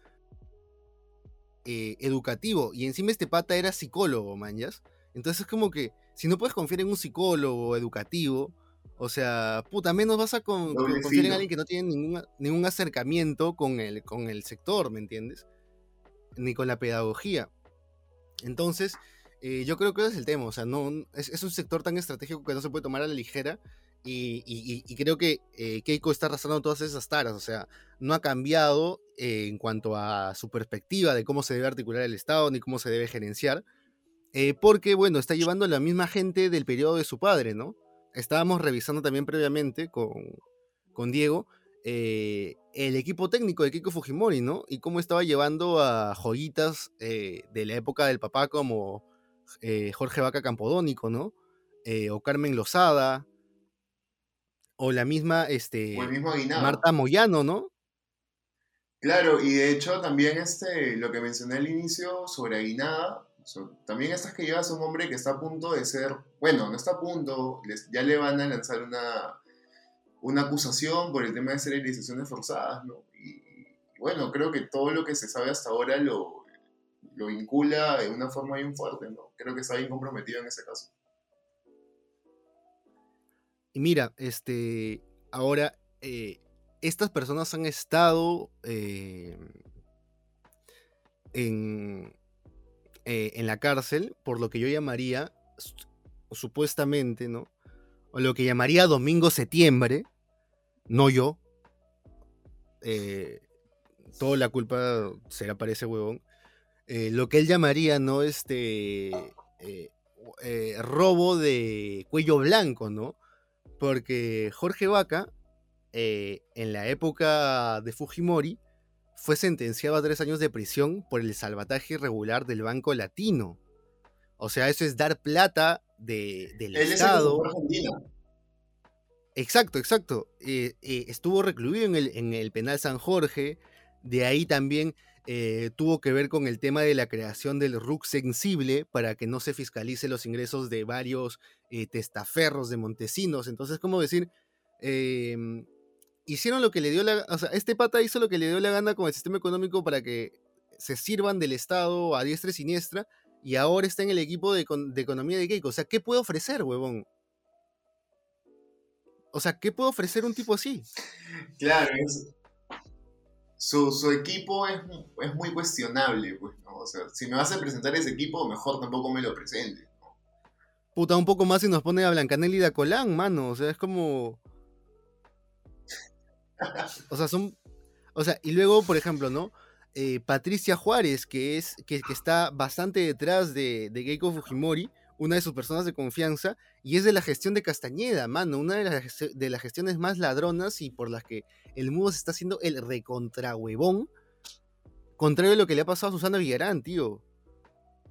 eh, educativo. Y encima este pata era psicólogo, manjas. Entonces es como que si no puedes confiar en un psicólogo educativo, O sea, puta, menos vas a confiar en alguien que no tiene ningún, ningún acercamiento con el, con el sector, ¿me entiendes? Ni con la pedagogía. Entonces, eh, yo creo que ese es el tema. O sea, no, es, un sector tan estratégico que no se puede tomar a la ligera. Y, creo que eh, Keiko está arrastrando todas esas taras. O sea, no ha cambiado eh, en cuanto a su perspectiva de cómo se debe articular el Estado ni cómo se debe gerenciar. porque, bueno, está llevando la misma gente del periodo de su padre, ¿no? estábamos revisando también previamente con, Diego eh, el equipo técnico de Kiko Fujimori, ¿no? Y cómo estaba llevando a joyitas eh, de la época del papá como eh, Jorge Vaca Campodónico, ¿no? o Carmen Lozada, o la misma este, Marta Moyano, ¿no? Claro, y de hecho también este, lo que mencioné al inicio sobre Aguinada, también estas que llevas a un hombre que está a punto de ser, bueno, no está a punto, ya le van a lanzar una, una acusación por el tema de esterilizaciones forzadas, ¿no? Y, bueno, creo que todo lo que se sabe hasta ahora lo, lo vincula de una forma bien fuerte, ¿no? Creo que está bien comprometido en ese caso. Y mira, este, ahora, eh, estas personas han estado eh, en, eh, en la cárcel por lo que yo llamaría, supuestamente, ¿no? O lo que llamaría Domingo Septiembre, no yo. Toda la culpa será para ese huevón. Lo que él llamaría, ¿no? Este. robo de cuello blanco, ¿no? Porque Jorge Vaca, en la época de Fujimori, fue sentenciado a tres años de prisión por el salvataje irregular del Banco Latino. O sea, eso es dar plata de, del Estado. Exacto, exacto. Eh, eh, estuvo recluido en el, en el, penal San Jorge. De ahí también eh, tuvo que ver con el tema de la creación del RUC sensible para que no se fiscalice los ingresos de varios testaferros de Montesinos. Entonces, ¿cómo decir? Em, hicieron lo que le dio la o sea, este pata hizo lo que le dio la gana con el sistema económico para que se sirvan del Estado a diestra y siniestra y ahora está en el equipo de, economía de Keiko. O sea, ¿qué puede ofrecer, huevón? O sea, ¿qué puede ofrecer un tipo así? Claro, su, equipo es, muy cuestionable, pues, ¿no? O sea, si me vas a presentar ese equipo, mejor tampoco me lo presente. Puta, un poco más y nos pone a Blancanel y a Colán, mano. O sea, es como. O sea, son. O sea, y luego, por ejemplo, ¿no? Eh, Patricia Juárez, que es. Que, está bastante detrás de, de Keiko Fujimori, una de sus personas de confianza, y es de la gestión de Castañeda, mano. Una de las, de las gestiones más ladronas y por las que el mundo se está haciendo el recontrahuevón. Contrario a lo que le ha pasado a Susana Villarán, tío.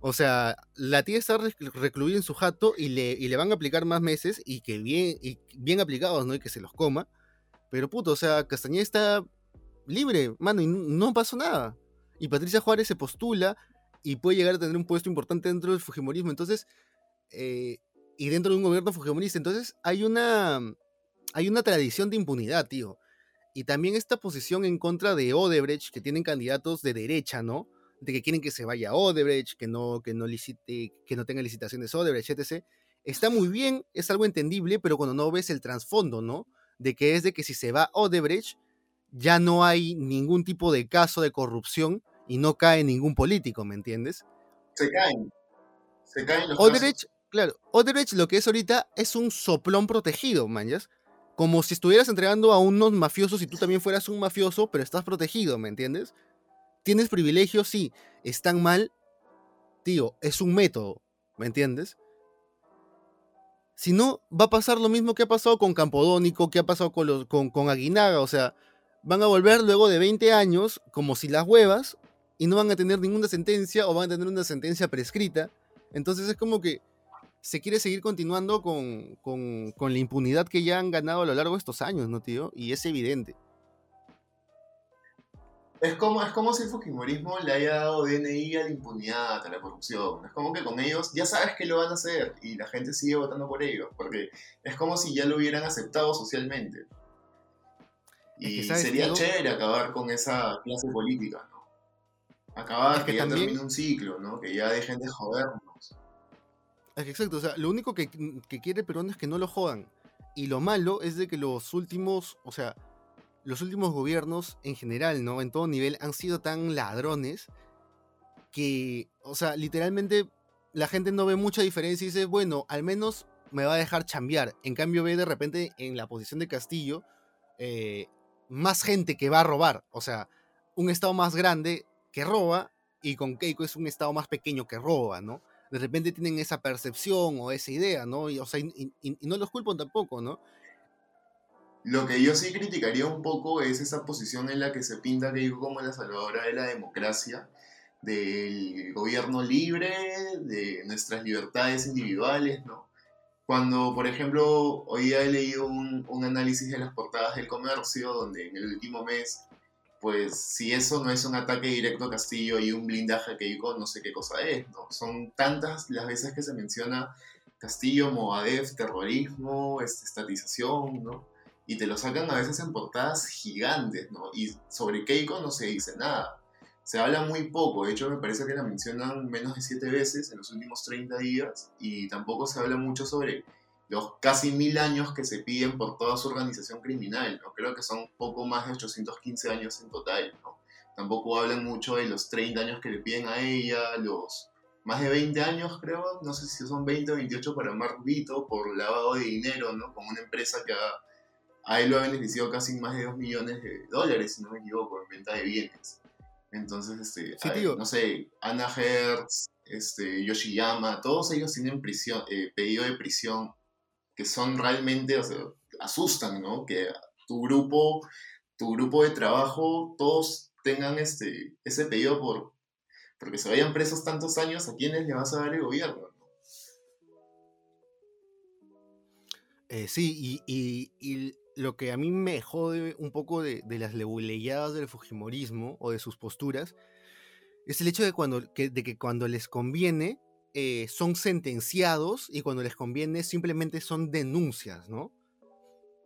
O sea, la tía está recluida en su jato y le, y le van a aplicar más meses y que bien, y bien aplicados, ¿no? Y que se los coma. Pero puto, o sea, Castañeda está libre, mano, y no pasó nada. Y Patricia Juárez se postula y puede llegar a tener un puesto importante dentro del Fujimorismo. Entonces, eh, y dentro de un gobierno Fujimorista. Entonces, hay una, hay una tradición de impunidad, tío. Y también esta posición en contra de Odebrecht, que tienen candidatos de derecha, ¿no? De que quieren que se vaya Odebrecht, que no, que no, licite, que no tenga licitaciones Odebrecht, etc. Está muy bien, es algo entendible, pero cuando no ves el trasfondo, ¿no? de que es de que si se va Odebrecht, ya no hay ningún tipo de caso de corrupción y no cae ningún político, ¿me entiendes? Se caen. Se caen los Odebrecht, claro, Odebrecht lo que es ahorita es un soplón protegido, manjas. Como si estuvieras entregando a unos mafiosos y tú también fueras un mafioso, pero estás protegido, ¿me entiendes? Tienes privilegios, sí. Están mal, tío, es un método, ¿me entiendes? Si no, va a pasar lo mismo que ha pasado con Campodónico, que ha pasado con, con, con Aguinaga. O sea, van a volver luego de 20 años como si las huevas y no van a tener ninguna sentencia o van a tener una sentencia prescrita. Entonces es como que se quiere seguir continuando con, con, con, la impunidad que ya han ganado a lo largo de estos años, ¿no, tío? Y es evidente. Es como, es como si el Fujimorismo le haya dado DNI a la impunidad, a la corrupción. Es como que con ellos ya sabes que lo van a hacer y la gente sigue votando por ellos, porque es como si ya lo hubieran aceptado socialmente. Y sería chévere acabar con esa clase política, ¿no? Acabar, que, ya termine un ciclo, ¿no? Que ya dejen de jodernos. Exacto, o sea, lo único que, que quiere Perón es que no lo jodan. y lo malo es de que los últimos, o sea, los últimos gobiernos en general, ¿no? En todo nivel han sido tan ladrones que, o sea, literalmente la gente no ve mucha diferencia y dice, bueno, al menos me va a dejar chambear. En cambio ve de repente en la posición de Castillo eh, más gente que va a robar. O sea, un estado más grande que roba y con Keiko es un estado más pequeño que roba, ¿no? De repente tienen esa percepción o esa idea, ¿no? Y, o sea, y, no los culpan tampoco, ¿no? Lo que yo sí criticaría un poco es esa posición en la que se pinta Keiko como la salvadora de la democracia del gobierno libre, de nuestras libertades individuales, ¿no? Cuando, por ejemplo, hoy he leído un, un, análisis de las portadas del comercio, donde en el último mes, pues si eso no es un ataque directo a Castillo y un blindaje a Keiko, no sé qué cosa es, ¿no? Son tantas las veces que se menciona Castillo, Movadef, terrorismo, este, estatización, ¿no? Y te lo sacan a veces en portadas gigantes, ¿no? Y sobre Keiko no se dice nada se habla muy poco, de hecho me parece que la mencionan menos de siete veces en los últimos 30 días y tampoco se habla mucho sobre los casi mil años que se piden por toda su organización criminal, ¿no? creo que son poco más de 815 años en total, ¿no? tampoco hablan mucho de los 30 años que le piden a ella, los más de 20 años creo, no sé si son 20 o 28 para Mark Vito por lavado de dinero, ¿no? con una empresa que a, a él lo ha beneficiado casi más de 2 millones de dólares, si no me equivoco, en venta de bienes. Entonces, este, no sé, Anna Hertz, este, Yoshiyama, todos ellos tienen prisión, eh, pedido de prisión que son realmente, o sea, asustan, ¿no? Que tu grupo, tu grupo de trabajo, todos tengan este, ese pedido por, porque se vayan presos tantos años, ¿a quiénes le vas a dar el gobierno? Eh, sí, y, y lo que a mí me jode un poco de, las lebuleyadas del Fujimorismo o de sus posturas es el hecho de, cuando, de que cuando les conviene eh, son sentenciados y cuando les conviene simplemente son denuncias, ¿no?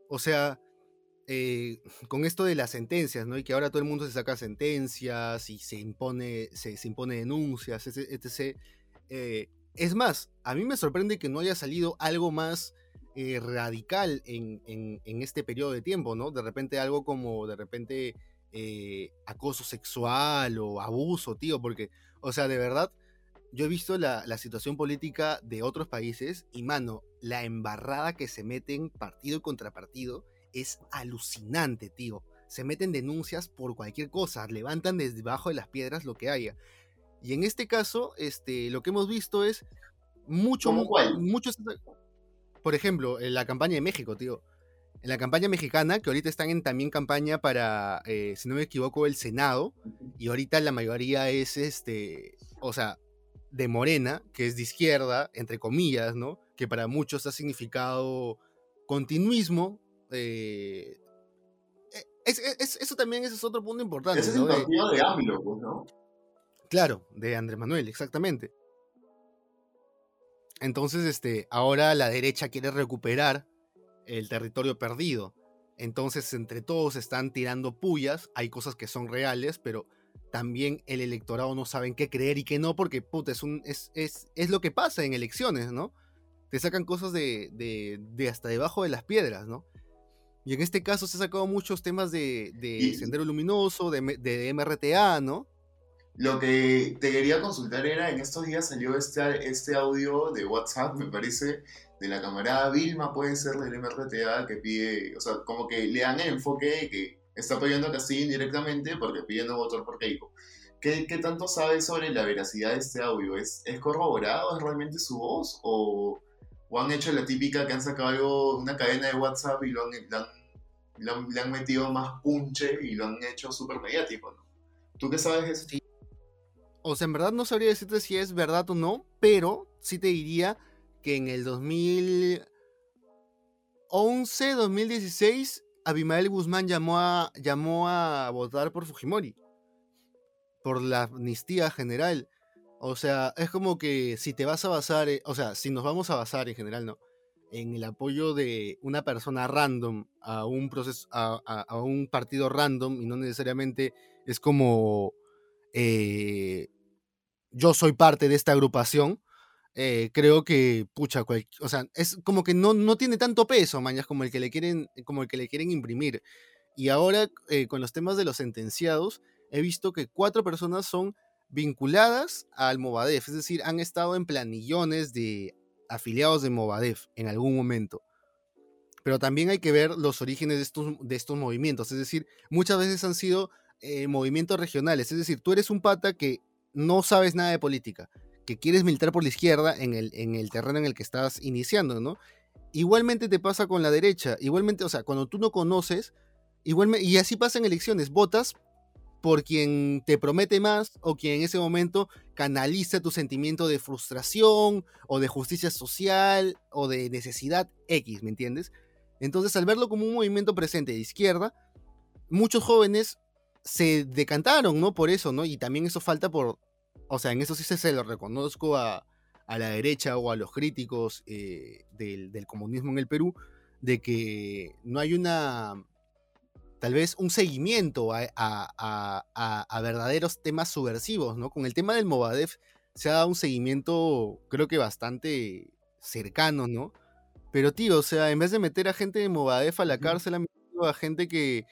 O sea, eh, con esto de las sentencias, ¿no? Y que ahora todo el mundo se saca sentencias y se impone, se, impone denuncias, etc. Eh, es más, a mí me sorprende que no haya salido algo más radical en, este periodo de tiempo, ¿no? De repente algo como, de repente, acoso sexual o abuso, tío, porque, o sea, de verdad, yo he visto la, situación política de otros países y, mano, la embarrada que se meten partido contra partido es alucinante, tío. Se meten denuncias por cualquier cosa, levantan desde debajo de las piedras lo que haya. Y en este caso, este, lo que hemos visto es mucho, mucho, por ejemplo, en la campaña de México, tío. En la campaña mexicana, que ahorita están en también campaña para, eh, si no me equivoco, el Senado, y ahorita la mayoría es, este, o sea, de Morena, que es de izquierda, entre comillas, ¿no? Que para muchos ha significado continuismo. Eh, e, eso también ese es otro punto importante. Ese es el partido de AMLO, pues, ¿no? Claro, de Andrés Manuel, exactamente. Entonces, este, ahora la derecha quiere recuperar el territorio perdido. Entonces, entre todos están tirando pullas. Hay cosas que son reales, pero también el electorado no sabe qué creer y qué no, porque puta, es, un, es, es, es lo que pasa en elecciones, ¿no? Te sacan cosas de, de, de, hasta debajo de las piedras, ¿no? Y en este caso se han sacado muchos temas de, de Sendero Luminoso, de, de MRTA, ¿no? Lo que te quería consultar era, en estos días salió este, este audio de WhatsApp, me parece, de la camarada Vilma, puede ser del MRTA, que pide, o sea, como que le dan el enfoque que está apoyando a Castillo indirectamente porque pide no votar por Keiko. ¿Qué, ¿Qué, tanto sabes sobre la veracidad de este audio? ¿Es, ¿Es corroborado? ¿Es realmente su voz? ¿O, ¿O, han hecho la típica que han sacado algo, una cadena de WhatsApp y lo han, le, han, le han, metido más punche y lo han hecho súper mediático? ¿no? ¿Tú qué sabes de eso? Sí. O sea, en verdad no sabría decirte si es verdad o no, pero sí te diría que en el 2011, 2016, Abimael Guzmán llamó a, llamó a votar por Fujimori, por la amnistía general. O sea, es como que si te vas a basar, o sea, si nos vamos a basar en general, ¿no? En el apoyo de una persona random a un proceso, a, un partido random y no necesariamente es como eh, yo soy parte de esta agrupación, eh, creo que, pucha, o sea, es como que no, no tiene tanto peso, mañas, como el que le quieren, como el que le quieren imprimir. Y ahora, eh, con los temas de los sentenciados, he visto que cuatro personas son vinculadas al Movadef, es decir, han estado en planillones de afiliados de Movadef en algún momento. Pero también hay que ver los orígenes de estos, de estos movimientos, es decir, muchas veces han sido eh, movimientos regionales, es decir, tú eres un pata que no sabes nada de política, que quieres militar por la izquierda en el, en el terreno en el que estás iniciando, ¿no? Igualmente te pasa con la derecha, igualmente, o sea, cuando tú no conoces, igualmente, y así pasa en elecciones, votas por quien te promete más o quien en ese momento canaliza tu sentimiento de frustración o de justicia social o de necesidad X, ¿me entiendes? Entonces, al verlo como un movimiento presente de izquierda, muchos jóvenes se decantaron, ¿no? Por eso, ¿no? Y también eso falta por, o sea, en eso sí se lo reconozco a, la derecha o a los críticos eh, del, del comunismo en el Perú, de que no hay una tal vez un seguimiento a, verdaderos temas subversivos, ¿no? Con el tema del Movadef se ha dado un seguimiento, creo que bastante cercano, ¿no? Pero, tío, o sea, en vez de meter a gente de Movadef a la cárcel, han metido a gente que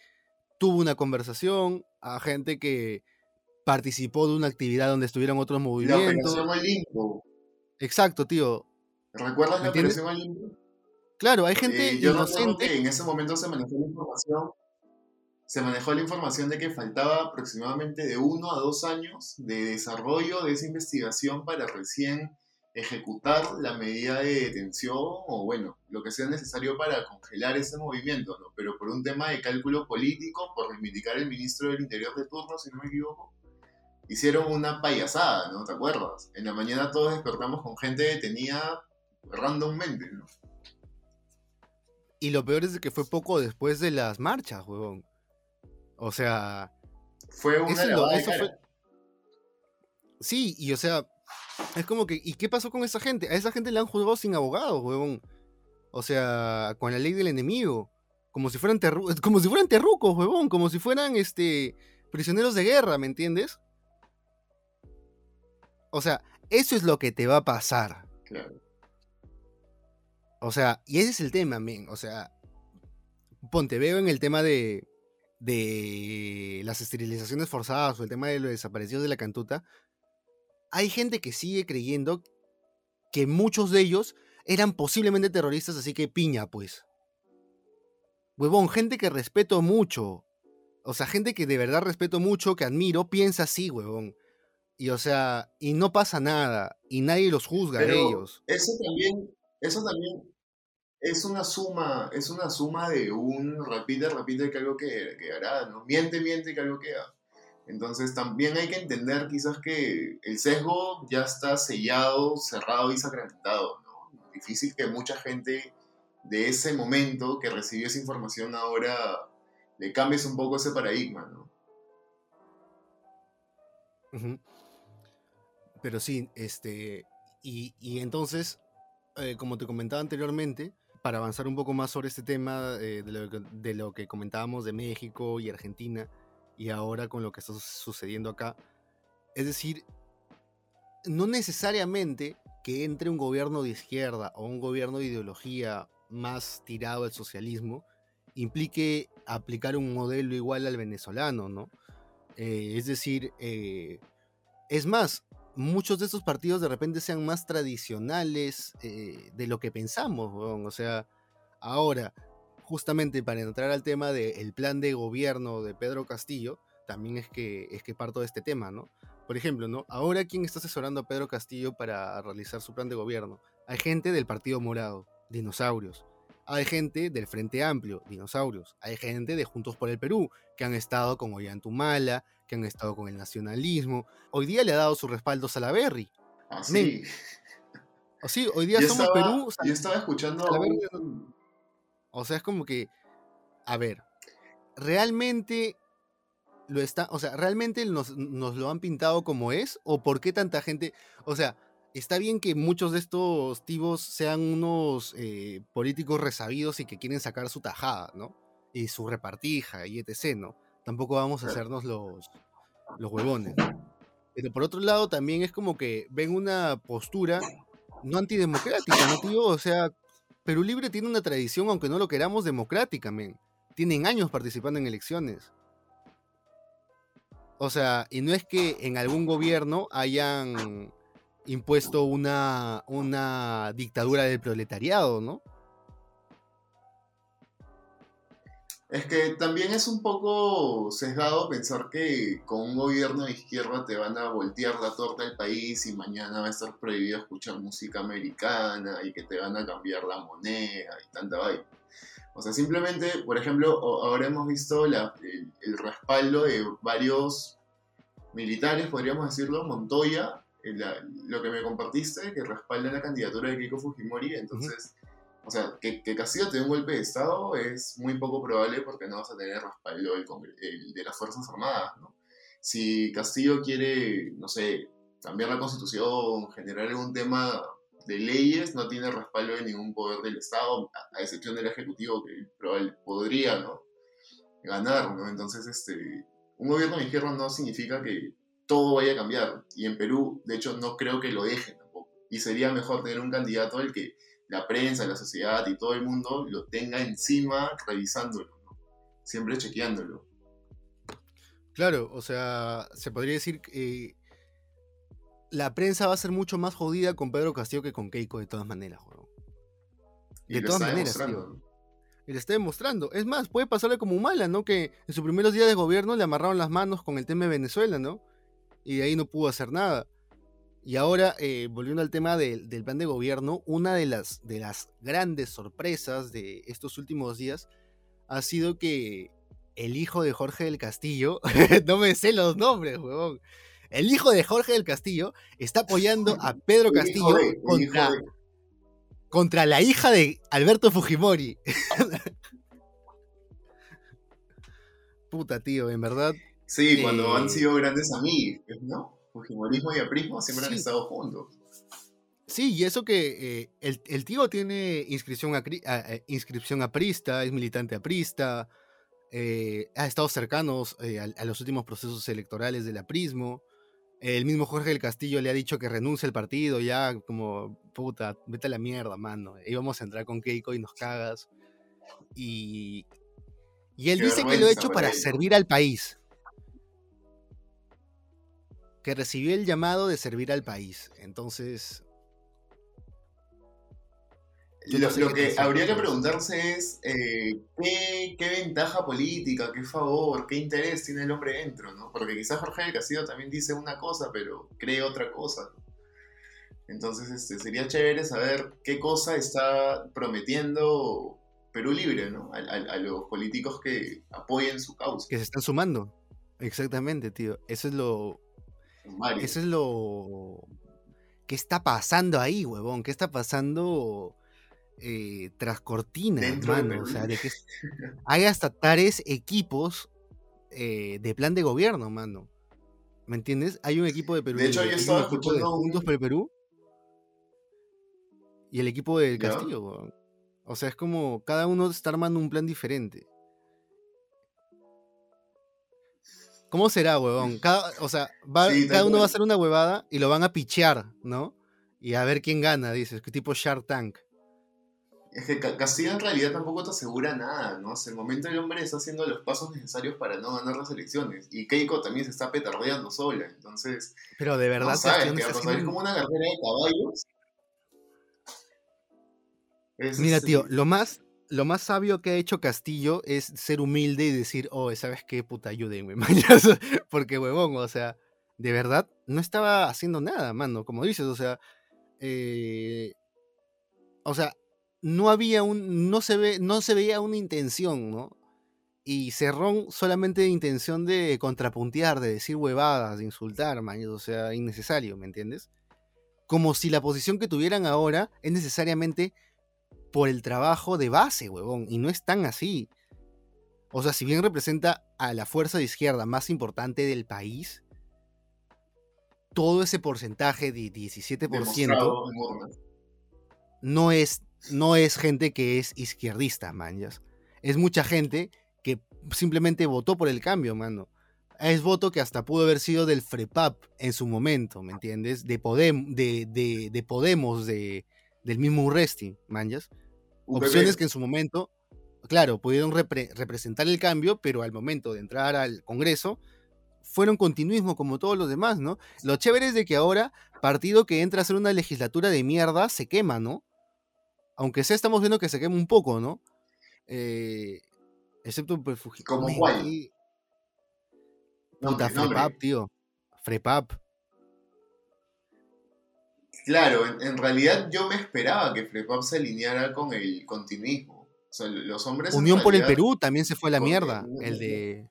tuvo una conversación, a gente que participó de una actividad donde estuvieron otros movimientos. La Exacto, tío. ¿Recuerdas la operación Olimpo? Claro, hay gente eh, inocente. Que en ese momento se manejó la información se manejó la información de que faltaba aproximadamente de uno a dos años de desarrollo de esa investigación para recién ejecutar la medida de detención o bueno, lo que sea necesario para congelar ese movimiento, ¿no? Pero por un tema de cálculo político, por reivindicar el ministro del Interior de turno, si no me equivoco, hicieron una payasada, ¿no? ¿Te acuerdas? En la mañana todos despertamos con gente detenida randommente, ¿no? Y lo peor es que fue poco después de las marchas, huevón. O sea. Fue una eso, Sí, y o sea, es como que. ¿Y qué pasó con esa gente? A esa gente le han juzgado sin abogados, huevón. O sea, con la ley del enemigo. Como si fueran, como si fueran terrucos, huevón. Como si fueran este prisioneros de guerra, ¿me entiendes? O sea, eso es lo que te va a pasar. Claro. O sea, y ese es el tema, men. O sea, ponte, veo en el tema de, de las esterilizaciones forzadas o el tema de los desaparecidos de la cantuta, hay gente que sigue creyendo que muchos de ellos eran posiblemente terroristas, así que piña, pues. Huevón, gente que respeto mucho. O sea, gente que de verdad respeto mucho, que admiro, piensa así, huevón. Y o sea, y no pasa nada, y nadie los juzga a ellos. Eso también, eso también, es una suma, es una suma de un repite, repite que algo que, hará, ¿no? Miente, miente que algo queda. Entonces también hay que entender quizás que el sesgo ya está sellado, cerrado y sacramentado, ¿no? Difícil que mucha gente de ese momento que recibió esa información ahora le cambies un poco ese paradigma, ¿no? Pero sí, este, y, entonces, eh, como te comentaba anteriormente, para avanzar un poco más sobre este tema eh, de, lo que, comentábamos de México y Argentina y ahora con lo que está sucediendo acá, es decir, no necesariamente que entre un gobierno de izquierda o un gobierno de ideología más tirado al socialismo implique aplicar un modelo igual al venezolano, ¿no? Eh, es decir, eh, es más, muchos de estos partidos de repente sean más tradicionales eh, de lo que pensamos, o sea, ahora, justamente para entrar al tema del plan de gobierno de Pedro Castillo, también es que, es que parto de este tema, ¿no? Por ejemplo, ¿no? Ahora, ¿quién está asesorando a Pedro Castillo para realizar su plan de gobierno? Hay gente del Partido Morado, dinosaurios. Hay gente del Frente Amplio, dinosaurios. Hay gente de Juntos por el Perú, que han estado con Ollantumala, que han estado con el nacionalismo. Hoy día le ha dado su respaldo a Salaberry. Ah, sí. O sí, hoy día somos Perú. yo estaba escuchando. O sea, es como que. A ver. Realmente lo está. O sea, ¿realmente nos, nos lo han pintado como es? ¿O por qué tanta gente? O sea, está bien que muchos de estos tibos sean unos eh, políticos resabidos y que quieren sacar su tajada, ¿no? Y su repartija y etc., ¿no? Tampoco vamos a hacernos los, los huevones. Pero por otro lado, también es como que ven una postura no antidemocrática, ¿no, tío? O sea, Perú Libre tiene una tradición, aunque no lo queramos, democrática, men. Tienen años participando en elecciones. O sea, y no es que en algún gobierno hayan impuesto una, una dictadura del proletariado, ¿no? Es que también es un poco sesgado pensar que con un gobierno de izquierda te van a voltear la torta del país y mañana va a estar prohibido escuchar música americana y que te van a cambiar la moneda y tanta vaina. O sea, simplemente, por ejemplo, ahora hemos visto el, el, respaldo de varios militares, podríamos decirlo, Montoya, lo que me compartiste, que respalda la candidatura de Keiko Fujimori, entonces... O sea, que, que Castillo te dé un golpe de Estado es muy poco probable porque no vas a tener respaldo de las Fuerzas Armadas, ¿no? Si Castillo quiere, no sé, cambiar la constitución, generar algún tema de leyes, no tiene respaldo de ningún poder del Estado, a, excepción del Ejecutivo, que probablemente podría, ¿no? Ganar, ¿no? Entonces, este, un gobierno de izquierda no significa que todo vaya a cambiar. Y en Perú, de hecho, no creo que lo dejen tampoco. Y sería mejor tener un candidato al que la prensa, la sociedad y todo el mundo lo tenga encima revisándolo, siempre chequeándolo. Claro, o sea, se podría decir que la prensa va a ser mucho más jodida con Pedro Castillo que con Keiko de todas maneras, De todas maneras, Y le está demostrando. Es más, puede pasarle como mala, ¿no? Que en sus primeros días de gobierno le amarraron las manos con el tema de Venezuela, ¿no? Y de ahí no pudo hacer nada. Y ahora, eh, volviendo al tema del plan de gobierno, una de las, de las grandes sorpresas de estos últimos días ha sido que el hijo de Jorge del Castillo, no me sé los nombres, huevón, el hijo de Jorge del Castillo está apoyando a Pedro Castillo contra, contra la hija de Alberto Fujimori. Puta, tío, en verdad. Sí, cuando han eh, sido grandes amigos, ¿no? Fujimorismo y aprismo siempre han estado juntos. Sí, y eso que eh, el, tío tiene inscripción, a, eh, inscripción aprista, es militante aprista, eh, ha estado cercanos a, los últimos procesos electorales del aprismo. El mismo Jorge del Castillo le ha dicho que renuncie al partido, ya como, puta, vete a la mierda, mano. Íbamos a entrar con Keiko y nos cagas. Y, y él dice que lo ha hecho para servir al país que recibió el llamado de servir al país. Entonces... Lo, que habría que preguntarse es eh, ¿qué, ventaja política, qué favor, qué interés tiene el hombre dentro, ¿no? Porque quizás Jorge del Castillo también dice una cosa, pero cree otra cosa. Entonces este, sería chévere saber qué cosa está prometiendo Perú Libre, ¿no? A, a, los políticos que apoyen su causa. Que se están sumando. Exactamente, tío. Eso es lo, eso es lo... ¿Qué está pasando ahí, huevón? ¿Qué está pasando eh, tras cortinas, hermano? O sea, de que hay hasta tares equipos eh, de plan de gobierno, mano. ¿Me entiendes? Hay un equipo de Perú. De hecho, yo estaba escuchando Juntos por Perú y el equipo del Castillo, O sea, es como cada uno está armando un plan diferente. ¿Cómo será, huevón? Cada, o sea, cada uno va a hacer una huevada y lo van a pichear, ¿no? Y a ver quién gana, dices, que tipo Shark Tank. Es que Castillo en realidad tampoco te asegura nada, ¿no? Hasta el momento el hombre está haciendo los pasos necesarios para no ganar las elecciones. Y Keiko también se está petardeando sola, entonces... Pero de verdad... No sabes qué va a pasar, es como una carrera de caballos. Mira, tío, lo más, lo más sabio que ha hecho Castillo es ser humilde y decir, oh, ¿sabes qué? Puta, ayúdenme, Porque, huevón, o sea, de verdad, no estaba haciendo nada, mano, como dices, o sea, eh, o sea, no había un, no se ve, no se veía una intención, ¿no? Y Cerrón solamente de intención de contrapuntear, de decir huevadas, de insultar, man, o sea, innecesario, ¿me entiendes? Como si la posición que tuvieran ahora es necesariamente por el trabajo de base, huevón. Y no es tan así. O sea, si bien representa a la fuerza de izquierda más importante del país, todo ese porcentaje de 17% no es, no es gente que es izquierdista, manjas. Es mucha gente que simplemente votó por el cambio, mano. es voto que hasta pudo haber sido del FREPAP en su momento, ¿me entiendes? De, Podem, de, de, Podemos, de, del mismo Urresti, manjas. Opciones que en su momento, claro, pudieron representar el cambio, pero al momento de entrar al Congreso, fueron continuismo como todos los demás, ¿no? Lo chévere es de que ahora, partido que entra a hacer una legislatura de mierda, se quema, ¿no? Aunque sea estamos viendo que se quema un poco, ¿no? Eh, excepto por ¿Como cuál? Puta, Frepap, tío. Frepap. Claro, en, realidad yo me esperaba que Frepap se alineara con el continuismo. O sea, los hombres. Unión por el Perú también se fue a la mierda. El de.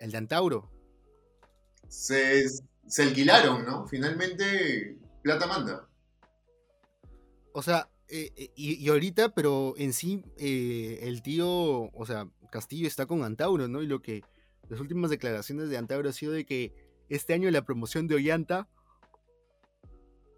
El de Antauro. Se, se alquilaron, ¿no? Finalmente, plata manda. O sea, eh, eh, y, ahorita, pero en sí, eh, el tío, o sea, Castillo está con Antauro, ¿no? Y lo que las últimas declaraciones de Antauro ha sido de que este año la promoción de Ollanta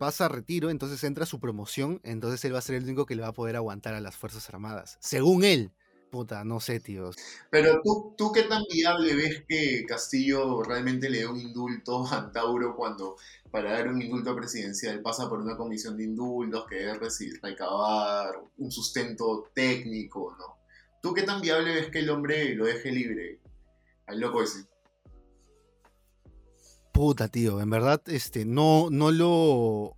pasa a retiro, entonces entra su promoción, entonces él va a ser el único que le va a poder aguantar a las Fuerzas Armadas, según él. Puta, no sé, tío. Pero tú, tú qué tan viable ves que Castillo realmente le dé un indulto a Antauro cuando para dar un indulto presidencial pasa por una comisión de indultos que debe recabar un sustento técnico, ¿no? ¿Tú qué tan viable ves que el hombre lo deje libre al loco ese. Puta, tío, en verdad, este, no, no lo.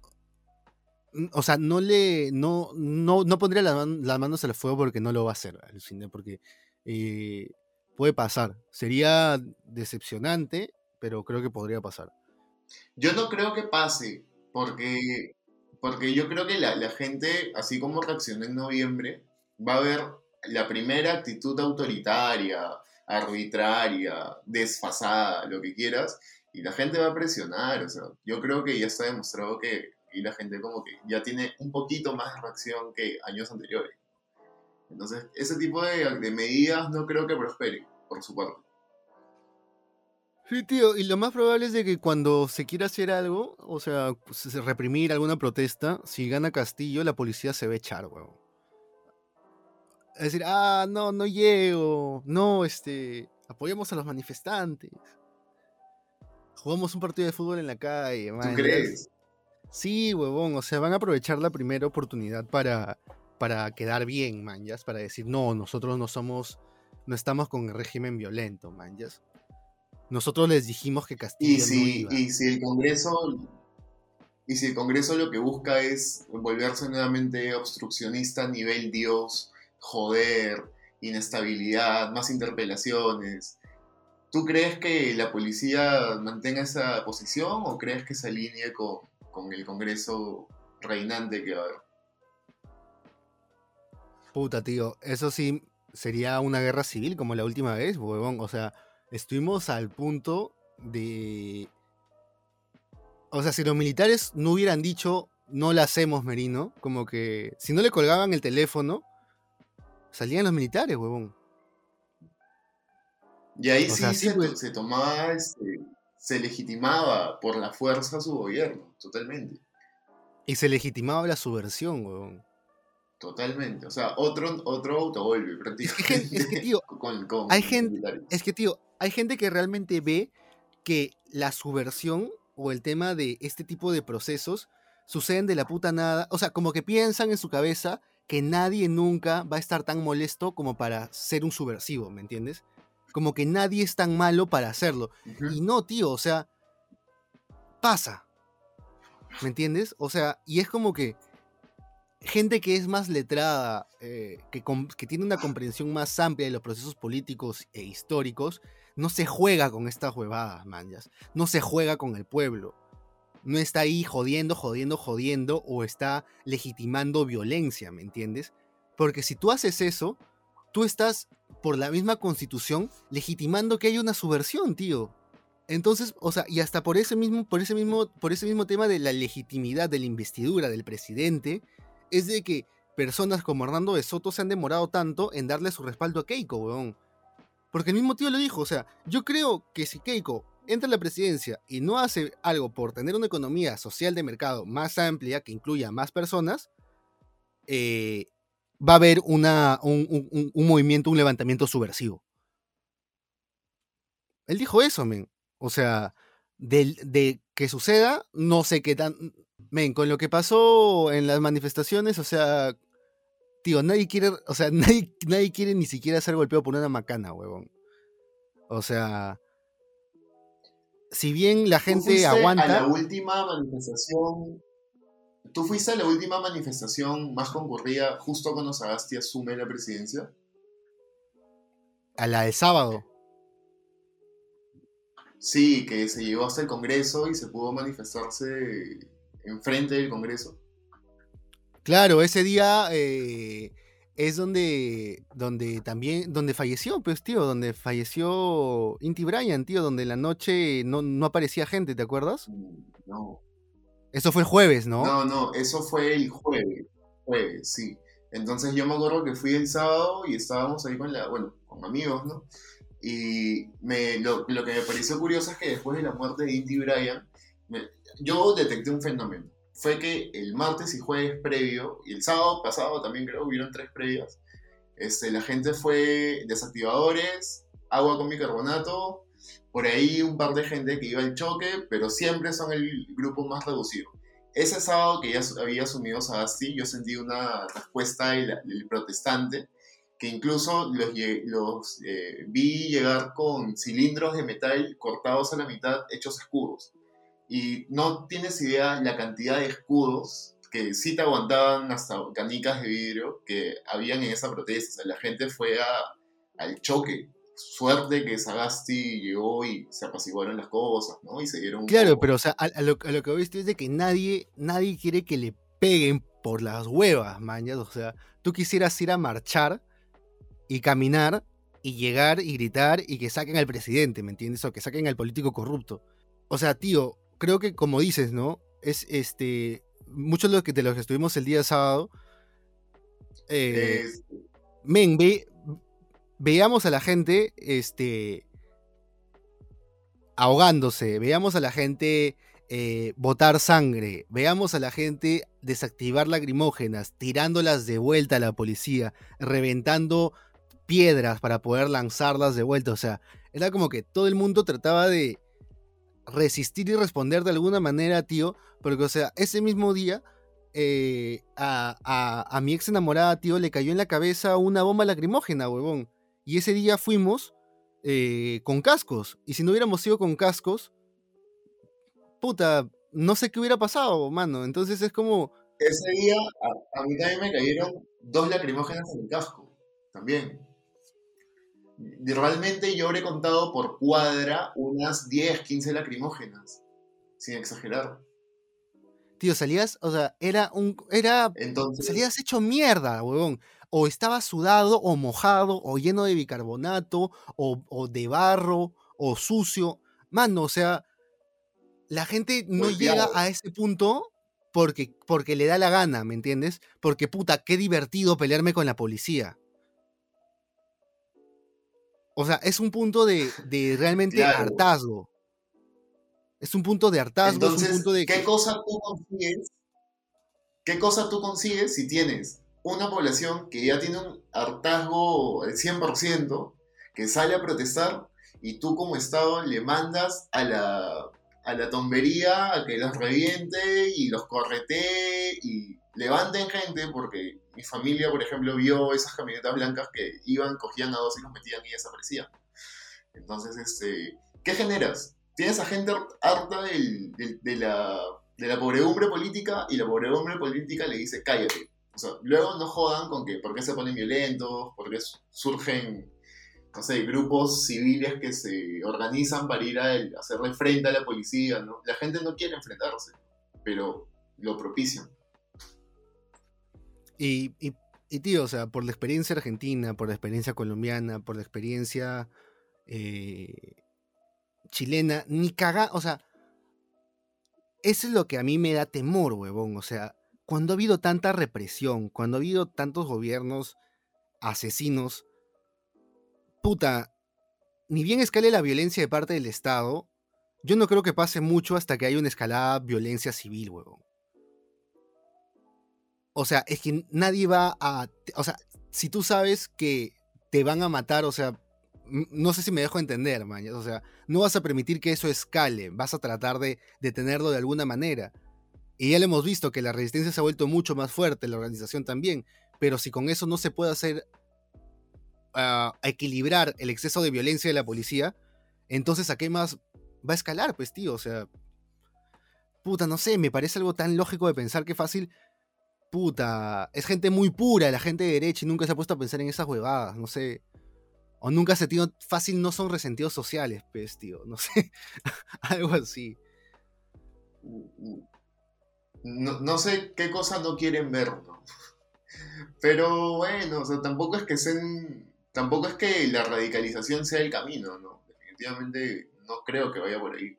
O sea, no le. No, no, no pondría las, manos al fuego porque no lo va a hacer, porque eh, puede pasar. Sería decepcionante, pero creo que podría pasar. Yo no creo que pase, porque, porque yo creo que la, la gente, así como reaccionó en noviembre, va a ver la primera actitud autoritaria, arbitraria, desfasada, lo que quieras, y la gente va a presionar, o sea, yo creo que ya está demostrado que y la gente como que ya tiene un poquito más de reacción que años anteriores. Entonces, ese tipo de, medidas no creo que prosperen, por su parte. Sí, tío, y lo más probable es de que cuando se quiera hacer algo, o sea, reprimir alguna protesta, si gana Castillo, la policía se a echar, weón. Es decir, ah, no, no llego, no, este, apoyamos a los manifestantes. Jugamos un partido de fútbol en la calle, man. ¿Tú crees? Sí, huevón, o sea, van a aprovechar la primera oportunidad para, para quedar bien, man, para decir, no, nosotros no somos, no estamos con el régimen violento, man, Nosotros les dijimos que Castillo y si, Y si el Congreso y si el Congreso lo que busca es volverse nuevamente obstruccionista a nivel Dios, joder, inestabilidad, más interpelaciones. ¿Tú crees que la policía mantenga esa posición o crees que se alinee con, el Congreso reinante que va a haber? Puta, tío, eso sí sería una guerra civil como la última vez, huevón. O sea, estuvimos al punto de... O sea, si los militares no hubieran dicho, no la hacemos, Merino, como que si no le colgaban el teléfono, salían los militares, huevón. Y ahí sí se, tomaba, este, se legitimaba por la fuerza su gobierno, totalmente. Y se legitimaba la subversión, huevón. Totalmente. O sea, otro, otro autogolpe prácticamente. Es que, tío, hay gente, es que, tío, hay gente que realmente ve que la subversión o el tema de este tipo de procesos suceden de la puta nada. O sea, como que piensan en su cabeza que nadie nunca va a estar tan molesto como para ser un subversivo, ¿me entiendes? Como que nadie es tan malo para hacerlo. Y no, tío, o sea, pasa. ¿Me entiendes? O sea, y es como que gente que es más letrada, eh, que, que, tiene una comprensión más amplia de los procesos políticos e históricos, no se juega con estas huevadas, manjas. No se juega con el pueblo no está ahí jodiendo, jodiendo, jodiendo o está legitimando violencia, ¿me entiendes? Porque si tú haces eso, tú estás, por la misma constitución, legitimando que hay una subversión, tío. Entonces, o sea, y hasta por ese mismo, por ese mismo, por ese mismo tema de la legitimidad de la investidura del presidente, es de que personas como Hernando de Soto se han demorado tanto en darle su respaldo a Keiko, weón. Porque el mismo tío lo dijo, o sea, yo creo que si Keiko entra a la presidencia y no hace algo por tener una economía social de mercado más amplia que incluya más personas, eh, va a haber una, un, movimiento, un levantamiento subversivo. Él dijo eso, men. O sea, de, de que suceda, no sé qué tan... Men, con lo que pasó en las manifestaciones, o sea, tío, nadie quiere, o sea, nadie, nadie quiere ni siquiera ser golpeado por una macana, huevón. O sea, si bien la gente aguanta. A la última manifestación. ¿Tú fuiste a la última manifestación más concurrida justo cuando Sagasti asume la presidencia? A la de sábado. Sí, que se llegó hasta el Congreso y se pudo manifestarse enfrente del Congreso. Claro, ese día eh, es donde, donde también, donde falleció, pues, tío, donde falleció Inti Bryan, tío, donde en la noche no, no aparecía gente, ¿te acuerdas? Mm, no. Eso fue el jueves, ¿no? No, no, eso fue el jueves, jueves, sí. Entonces yo me acuerdo que fui el sábado y estábamos ahí con la, bueno, con amigos, ¿no? Y me, lo, lo que me pareció curioso es que después de la muerte de Inti Bryan, yo detecté un fenómeno fue que el martes y jueves previo, y el sábado pasado también creo, hubieron tres previas, este, la gente fue desactivadores, agua con bicarbonato, por ahí un par de gente que iba al choque, pero siempre son el grupo más reducido. Ese sábado que ya había asumido Sagasti, yo sentí una respuesta del, protestante, que incluso los, los eh, vi llegar con cilindros de metal cortados a la mitad, hechos escudos y no tienes idea la cantidad de escudos que sí te aguantaban hasta canicas de vidrio que habían en esa protesta. la gente fue al choque. Suerte que Sagasti llegó y se apaciguaron las cosas, ¿no? Y se dieron. Claro, pero o sea, a, lo, a lo, que es de que nadie, nadie quiere que le peguen por las huevas, mañas. O sea, tú quisieras ir a marchar y caminar y llegar y gritar y que saquen al presidente, ¿me entiendes? O que saquen al político corrupto. O sea, tío, creo que como dices, ¿no? Es este. Muchos de los que, de los que estuvimos el día sábado. Eh, men, veíamos a la gente. Este. ahogándose. Veíamos a la gente. Eh, botar sangre, veamos a la gente desactivar lacrimógenas, tirándolas de vuelta a la policía, reventando piedras para poder lanzarlas de vuelta. O sea, era como que todo el mundo trataba de, resistir y responder de alguna manera, tío, porque, o sea, ese mismo día eh, a, mi ex enamorada, tío, le cayó en la cabeza una bomba lacrimógena, huevón. Y ese día fuimos eh, con cascos. Y si no hubiéramos ido con cascos, puta, no sé qué hubiera pasado, mano. Entonces es como... Ese día a, a mí también me cayeron dos lacrimógenas en el casco, también realmente yo habré contado por cuadra unas 10, 15 lacrimógenas, sin exagerar. Tío, salías, o sea, era un, era, Entonces, salías hecho mierda, huevón. O estabas sudado, o mojado, o lleno de bicarbonato, o, de barro, o sucio. Mano, o sea, la gente no llega a ese punto porque, porque le da la gana, ¿me entiendes? Porque puta, qué divertido pelearme con la policía. O sea, es un punto de, realmente hartazgo. Es un punto de hartazgo, es un punto de... ¿qué cosa tú consigues? ¿Qué cosa tú consigues si tienes una población que ya tiene un hartazgo del 100%, que sale a protestar y tú como Estado le mandas a la, a la tombería a que los reviente y los correte y levanten gente porque mi familia, por ejemplo, vio esas camionetas blancas que iban, cogían a dos y los metían y desaparecían. Entonces, este, ¿qué generas? Tienes a gente harta de, la, de la pobredumbre política y la pobredumbre política le dice cállate. Luego no jodan con que por qué se ponen violentos, por qué surgen, no sé, grupos civiles que se organizan para ir a hacerle frente a la policía. La gente no quiere enfrentarse, pero lo propician. Y, tío, o sea, por la experiencia argentina, por la experiencia colombiana, por la experiencia eh, chilena, ni caga, o sea, eso es lo que a mí me da temor, huevón. O sea, cuando ha habido tanta represión, cuando ha habido tantos gobiernos asesinos, puta, ni bien escale la violencia de parte del Estado, yo no creo que pase mucho hasta que haya una escalada violencia civil, huevón. O sea, es que nadie va a. O sea, si tú sabes que te van a matar, o sea, no sé si me dejo entender, man. O sea, no vas a permitir que eso escale, vas a tratar de detenerlo de alguna manera. Y ya lo hemos visto que la resistencia se ha vuelto mucho más fuerte, la organización también. Pero si con eso no se puede hacer a equilibrar el exceso de violencia de la policía, entonces ¿a qué más va a escalar, pues, tío? O sea, puta, no sé, me parece algo tan lógico de pensar que fácil, puta, es gente muy pura, la gente de derecha y nunca se ha puesto a pensar en esas huevadas, no sé. O nunca se tiene fácil, no son resentidos sociales, pues, tío, no sé, algo así. No, no, sé qué cosa no quieren ver, ¿no? Pero bueno, o sea, tampoco es que sean tampoco es que la radicalización sea el camino, ¿no? Definitivamente no creo que vaya por ahí.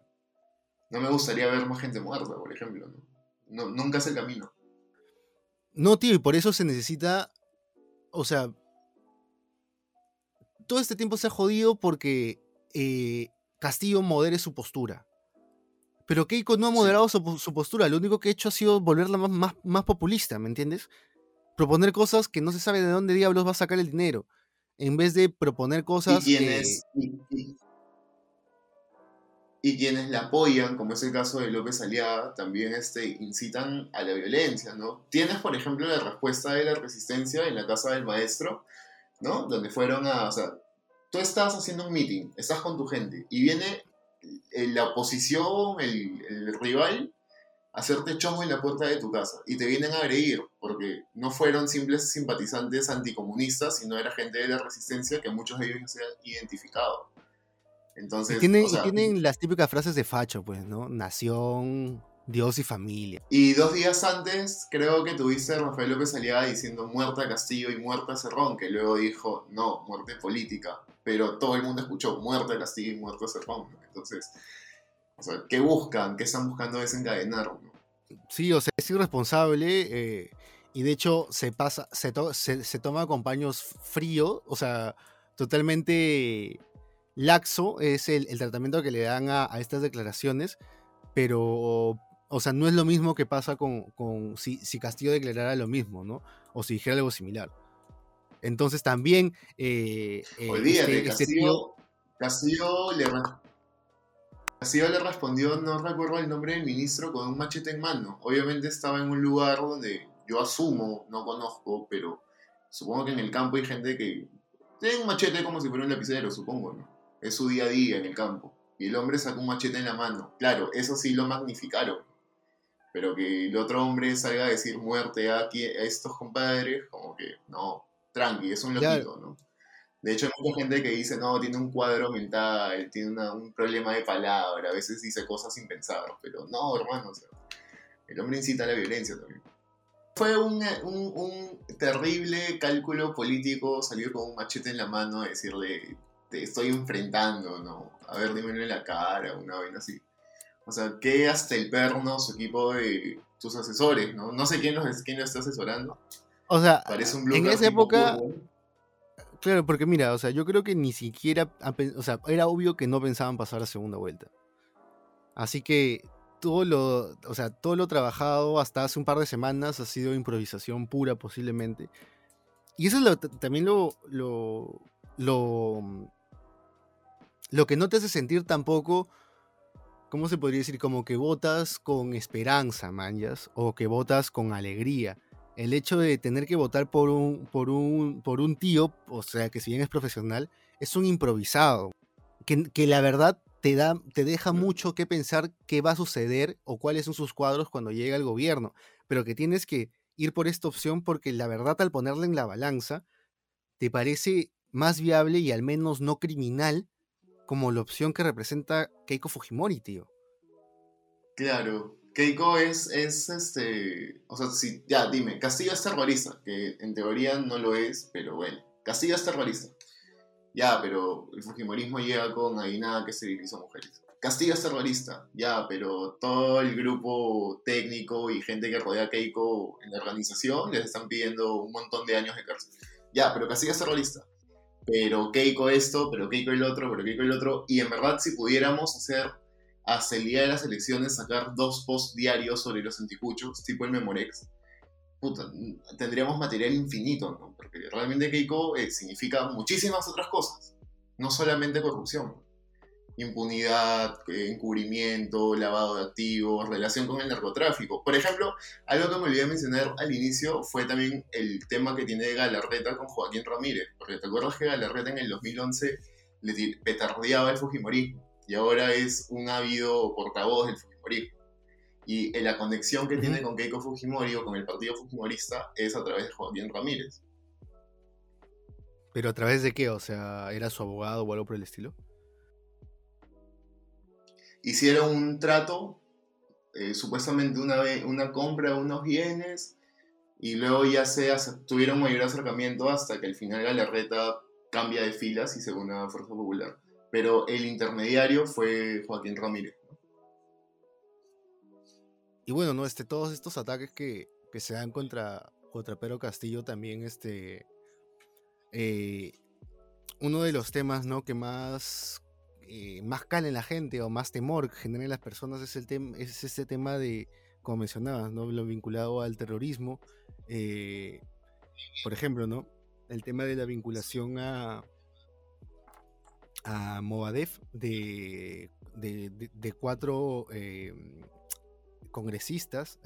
No me gustaría ver más gente muerta, por ejemplo, ¿no? nunca es el camino. No, tío, y por eso se necesita, o sea, todo este tiempo se ha jodido porque eh, Castillo modere su postura. Pero Keiko no ha moderado su, postura, lo único que ha hecho ha sido volverla más, más, más populista, ¿me entiendes? Proponer cosas que no se sabe de dónde diablos va a sacar el dinero en vez de proponer cosas y quienes, y, quienes la apoyan, como es el caso de López Aliaga, también este, incitan a la violencia, ¿no? Tienes, por ejemplo, la respuesta de la resistencia en la casa del maestro, ¿no? Donde fueron a, o sea, tú estás haciendo un meeting, estás con tu gente, y viene la oposición, el, el rival, hacerte chongo en la puerta de tu casa y te vienen a agredir porque no fueron simples simpatizantes anticomunistas, sino era gente de la resistencia que muchos de ellos se han identificado. Entonces, y tienen, tienen las típicas frases de facho, pues, ¿no? Nación, Dios y familia. Y dos días antes, creo que tuviste a Rafael López Aliaga diciendo muerta Castillo y muerta Cerrón, que luego dijo, no, muerte política. Pero todo el mundo escuchó muerta Castillo y muerta Cerrón. Entonces, o sea, ¿qué buscan? ¿Qué están buscando desencadenar? Sí, o sea, es irresponsable eh, y de hecho se pasa, se, se, toma con paños fríos, o sea, totalmente laxo es el, tratamiento que le dan a, estas declaraciones, pero, o sea, no es lo mismo que pasa con, con si, si, Castillo declarara lo mismo, ¿no? O si dijera algo similar. Entonces también... Eh, eh Olvídate, este, este Castillo, Castillo le, Castillo le respondió, no recuerdo el nombre del ministro, con un machete en mano. Obviamente estaba en un lugar donde yo asumo, no conozco, pero supongo que en el campo hay gente que tiene un machete como si fuera un lapicero, supongo, ¿no? Es su día a día en el campo. Y el hombre sacó un machete en la mano. Claro, eso sí lo magnificaron. Pero que el otro hombre salga a decir muerte a, estos compadres, como que no, tranqui, es un loquito, ¿no? De hecho, hay mucha gente que dice, no, tiene un cuadro mental, tiene un problema de palabra, a veces dice cosas sin pensar, pero no, hermano, el hombre incita a la violencia también. Fue un, terrible cálculo político salir con un machete en la mano a decirle, te estoy enfrentando, ¿no? A ver, dímelo en la cara, una vaina así. O sea, que hasta el perno, su equipo de tus asesores, ¿no? No sé quién, los, quién lo está asesorando. O sea, en esa época... Claro, porque mira, o sea, yo creo que ni siquiera, o sea, era obvio que no pensaban pasar a segunda vuelta. Así que todo lo, o sea, todo lo trabajado hasta hace un par de semanas ha sido improvisación pura posiblemente. Y eso es también lo, lo, lo, lo que no te hace sentir tampoco, ¿cómo se podría decir? Como que votas con esperanza, manjas, o que votas con alegría el hecho de tener que votar por un, por un, por un tío, o sea, que si bien es profesional, es un improvisado, que, que la verdad te, da, te deja mucho que pensar qué va a suceder o cuáles son sus cuadros cuando llega el gobierno, pero que tienes que ir por esta opción porque la verdad al ponerla en la balanza, te parece más viable y al menos no criminal como la opción que representa Keiko Fujimori, tío. Claro, Keiko es, es este. O sea, si, ya, dime, Castillo es terrorista, que en teoría no lo es, pero bueno. Castillo es terrorista. Ya, pero el Fujimorismo llega con ahí nada que se dirige a mujeres. Castillo es terrorista, ya, pero todo el grupo técnico y gente que rodea a Keiko en la organización les están pidiendo un montón de años de cárcel. Ya, pero Castillo es terrorista. Pero Keiko esto, pero Keiko el otro, pero Keiko el otro. Y en verdad, si pudiéramos hacer hasta el día de las elecciones sacar dos posts diarios sobre los anticuchos, tipo el Memorex, puta, tendríamos material infinito, ¿no? Porque realmente Keiko eh, significa muchísimas otras cosas. no solamente corrupción. Impunidad, eh, encubrimiento, lavado de activos, relación con el narcotráfico. Por ejemplo, algo que me olvidé mencionar al inicio fue también el tema que tiene Galarreta con Joaquín Ramírez. Porque te acuerdas que Galarreta en el 2011 le petardeaba el Fujimorismo y ahora es un ávido portavoz del Fujimorismo. Y la conexión que tiene con Keiko Fujimori o con el partido Fujimorista es a través de Joaquín Ramírez. ¿Pero a través de qué? O sea, ¿era su abogado o algo por el estilo? Hicieron un trato, eh, supuestamente una, una compra de unos bienes, y luego ya se tuvieron mayor acercamiento hasta que al final Galarreta cambia de filas y se une a Fuerza Popular. Pero el intermediario fue Joaquín Ramírez. Y bueno, ¿no? Este, todos estos ataques que, que se dan contra, contra Pedro Castillo también este, eh, uno de los temas ¿no? que más, eh, más cala en la gente o más temor genera en las personas es, el tema es este tema de, como mencionabas, ¿no? lo vinculado al terrorismo. Eh, por ejemplo, ¿no? el tema de la vinculación a, a Movadef de, de, cuatro congresistas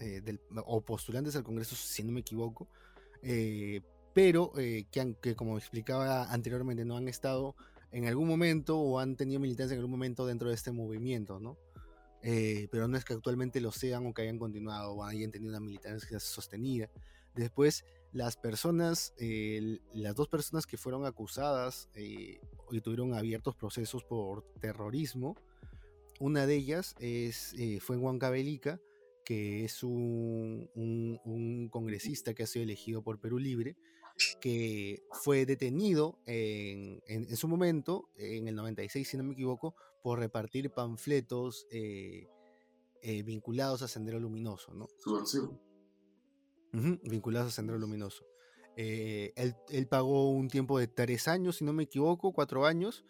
o postulantes al Congreso, si no me equivoco, pero eh, que, como explicaba anteriormente no han estado en algún momento o han tenido militancia en algún momento dentro de este movimiento, ¿no? Eh, pero no es que actualmente lo sean o que hayan continuado o hayan tenido una militancia sostenida. Después, las personas, las dos personas que fueron acusadas y tuvieron abiertos procesos por terrorismo, una de ellas es, eh, fue en Huancavelica, que es un, un, congresista que ha sido elegido por Perú Libre, que fue detenido en, su momento, en el 96, si no me equivoco, por repartir panfletos eh, eh, vinculados a Sendero Luminoso, ¿no? vinculados a Sendero Luminoso. Eh, él, pagó un tiempo de tres años, si no me equivoco, cuatro años.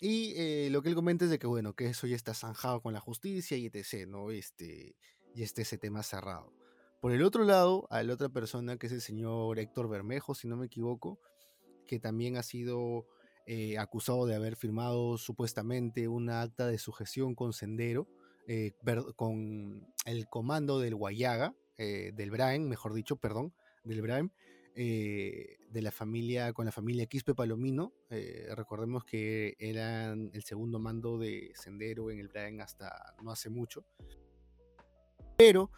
Y lo que él comenta es de que, bueno, que eso ya está zanjado con la justicia y etc., ¿no? Este, y este ese tema cerrado. Por el otro lado, a la otra persona, que es el señor Héctor Bermejo, si no me equivoco, que también ha sido eh, acusado de haber firmado supuestamente una acta de sujeción con Sendero, eh, con el comando del Guayaga, eh, del Braem, mejor dicho, perdón, del Braem, de la familia, con la familia Quispe Palomino. recordemos que eran el segundo mando de Sendero en el Braem hasta no hace mucho. Pero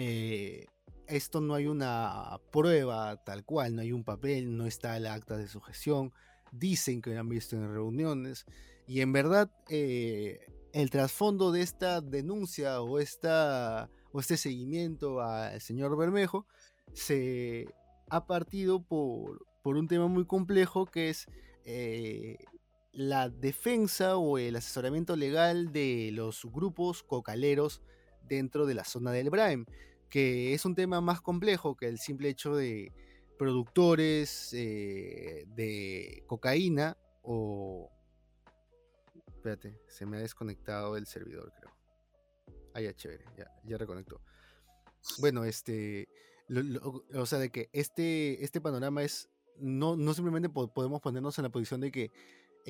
eh, esto no hay una prueba tal cual, no hay un papel, no está el acta de sujeción, dicen que lo han visto en reuniones y en verdad eh, el trasfondo de esta denuncia o, esta, o este seguimiento al señor Bermejo se ha partido por, por un tema muy complejo que es eh, la defensa o el asesoramiento legal de los grupos cocaleros dentro de la zona del Braem que es un tema más complejo que el simple hecho de productores eh, de cocaína o... Espérate, se me ha desconectado el servidor, creo. Ah, ya, chévere, ya, ya reconectó. Bueno, este... o sea, de que este, este panorama es... No, no simplemente podemos ponernos en la posición de que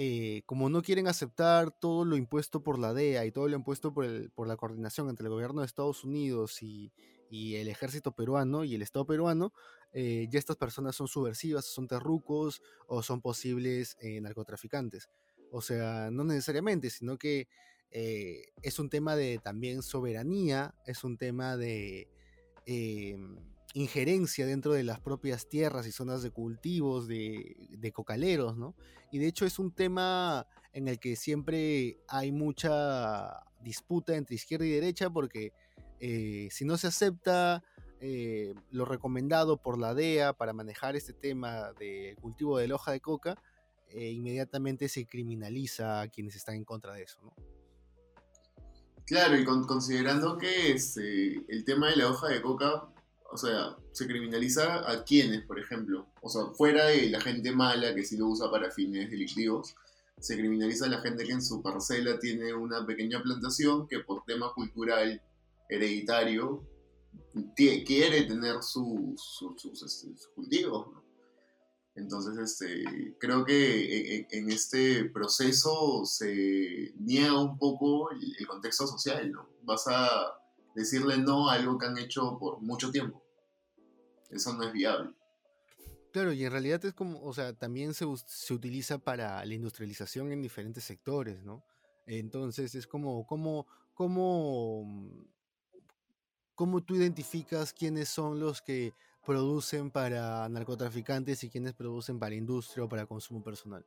eh, como no quieren aceptar todo lo impuesto por la DEA y todo lo impuesto por, por la coordinación entre el gobierno de Estados Unidos y, y el ejército peruano y el Estado peruano, eh, ya estas personas son subversivas, son terrucos o son posibles eh, narcotraficantes. O sea, no necesariamente, sino que es un tema de también soberanía, es un tema de injerencia dentro de las propias tierras y zonas de cultivos de, de, cocaleros, ¿no? Y de hecho es un tema en el que siempre hay mucha disputa entre izquierda y derecha porque eh, si no se acepta eh, lo recomendado por la DEA para manejar este tema del cultivo de la hoja de coca, eh, inmediatamente se criminaliza a quienes están en contra de eso, ¿no? Claro, y considerando que este, el tema de la hoja de coca, o sea, se criminaliza a quienes, por ejemplo, o sea, fuera de la gente mala que sí lo usa para fines delictivos, se criminaliza a la gente que en su parcela tiene una pequeña plantación que por tema cultural hereditario quiere tener sus este, cultivos. Entonces, este, creo que en, este proceso se niega un poco el, contexto social, ¿no? Vas a decirle no a algo que han hecho por mucho tiempo. Eso no es viable. Claro, y en realidad es como, o sea, también se, se utiliza para la industrialización en diferentes sectores, ¿no? Entonces es como, como, como, ¿cómo tú identificas quiénes son los que producen para narcotraficantes y quienes producen para industria o para consumo personal.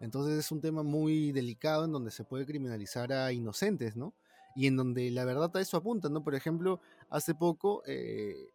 Entonces es un tema muy delicado en donde se puede criminalizar a inocentes, ¿no? Y en donde la verdad a eso apunta, ¿no? Por ejemplo, hace poco eh,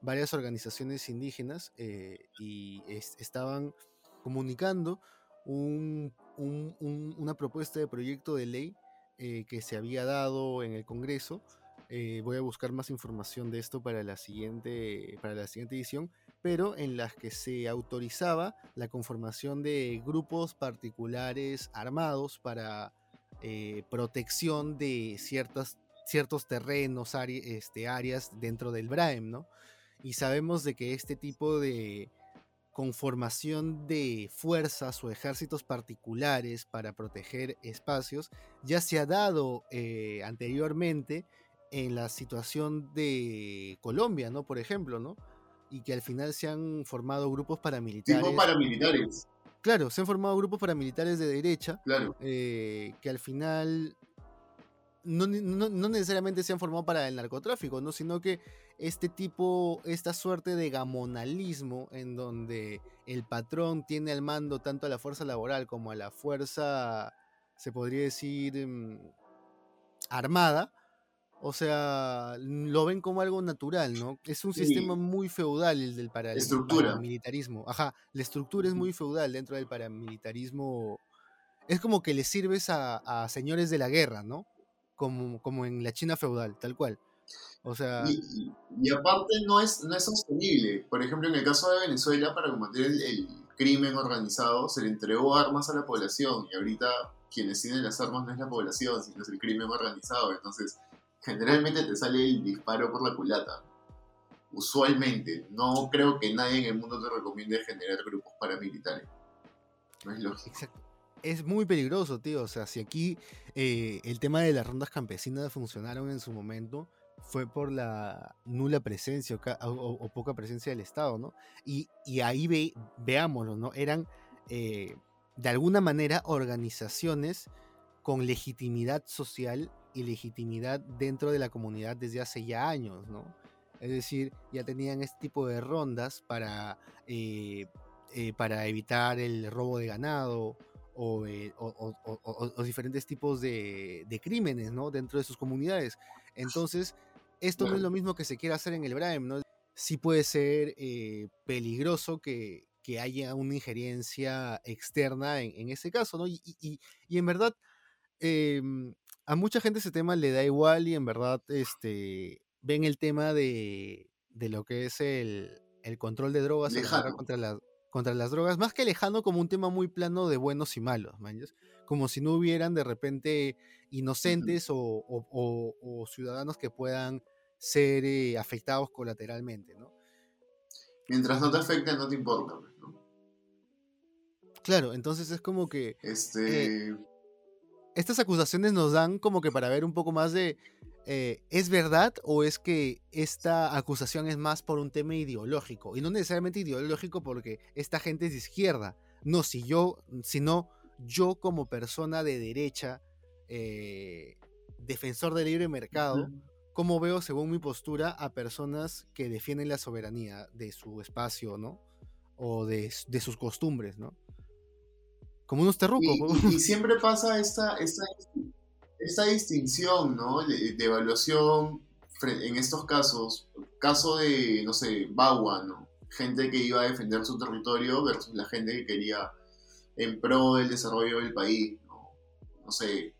varias organizaciones indígenas eh, y estaban comunicando una propuesta de proyecto de ley eh, que se había dado en el Congreso eh, voy a buscar más información de esto para la, siguiente, para la siguiente edición, pero en las que se autorizaba la conformación de grupos particulares armados para eh, protección de ciertas, ciertos terrenos, este, áreas dentro del BRAEM, ¿no? Y sabemos de que este tipo de conformación de fuerzas o ejércitos particulares para proteger espacios ya se ha dado eh, anteriormente en la situación de Colombia, ¿no? Por ejemplo, ¿no? Y que al final se han formado grupos paramilitares. Grupos paramilitares. Claro, se han formado grupos paramilitares de derecha. Claro. Eh, que al final no, necesariamente se han formado para el narcotráfico, ¿no? Sino que este tipo, esta suerte de gamonalismo en donde el patrón tiene al mando tanto a la fuerza laboral como a la fuerza, se podría decir, mm, armada, o sea, lo ven como algo natural, ¿no? Es un sistema muy feudal el del paramilitarismo. Ajá, la estructura es muy feudal dentro del paramilitarismo. Es como que le sirves a, señores de la guerra, ¿no? Como, como en la China feudal, tal cual. O sea... Y, aparte no es, no es sostenible. Por ejemplo, en el caso de Venezuela, para combatir el, crimen organizado, se le entregó armas a la población y ahorita quienes tienen las armas no es la población, sino es el crimen organizado. Entonces, generalmente te sale el disparo por la culata. Usualmente. No creo que nadie en el mundo te recomiende generar grupos paramilitares. No es lógico. Exacto. Es muy peligroso, tío. O sea, si aquí eh, el tema de las rondas campesinas funcionaron en su momento, fue por la nula presencia o, poca presencia del Estado, ¿no? Y, ahí ve, veámoslo, ¿no? Eran eh, de alguna manera organizaciones con legitimidad social y legitimidad dentro de la comunidad desde hace ya años, ¿no? Es decir, ya tenían este tipo de rondas para, eh, eh, para evitar el robo de ganado o, eh, diferentes tipos de, crímenes, ¿no? Dentro de sus comunidades. Entonces, esto no es lo mismo que se quiere hacer en el BRAEM, ¿no? Sí puede ser peligroso que, haya una injerencia externa en, ese caso, ¿no? Y, y en verdad, em, a mucha gente ese tema le da igual y en verdad este, ven el tema de, lo que es el, control de drogas contra, contra las drogas, más que lejano como un tema muy plano de buenos y malos, como si no hubieran de repente inocentes o, ciudadanos que puedan ser eh, afectados colateralmente, ¿no? Mientras no te afecten, no te importa, pues, ¿no? Claro, entonces es como que... Eh, este estas acusaciones nos dan como que para ver un poco más de, eh, ¿es verdad o es que esta acusación es más por un tema ideológico? Y no necesariamente ideológico porque esta gente es de izquierda. No, si yo, sino yo como persona de derecha, eh, defensor del libre mercado, ¿cómo veo, según mi postura, a personas que defienden la soberanía de su espacio, ¿no? O de, de sus costumbres, ¿no? Como unos terrucos. Y, siempre pasa esta, esta, esta distinción, ¿no? De, evaluación en estos casos. Caso de, no sé, Bagua, ¿no? Gente que iba a defender su territorio versus la gente que quería en pro del desarrollo del país, ¿no? No sé,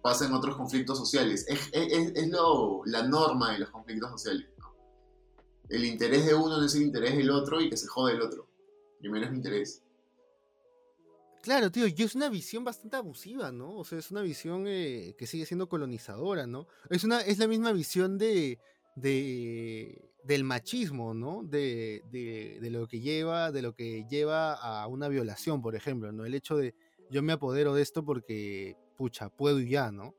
pasa en otros conflictos sociales. Es, es, es lo, la norma de los conflictos sociales, ¿no? El interés de uno no es el interés del otro y que se jode el otro. Primero es mi interés. Claro, tío, y es una visión bastante abusiva, ¿no? O sea, es una visión eh, que sigue siendo colonizadora, ¿no? Es, una, es la misma visión de, de, del machismo, ¿no? De, de, lo que lleva, de lo que lleva a una violación, por ejemplo, ¿no? El hecho de yo me apodero de esto porque, pucha, puedo y ya, ¿no?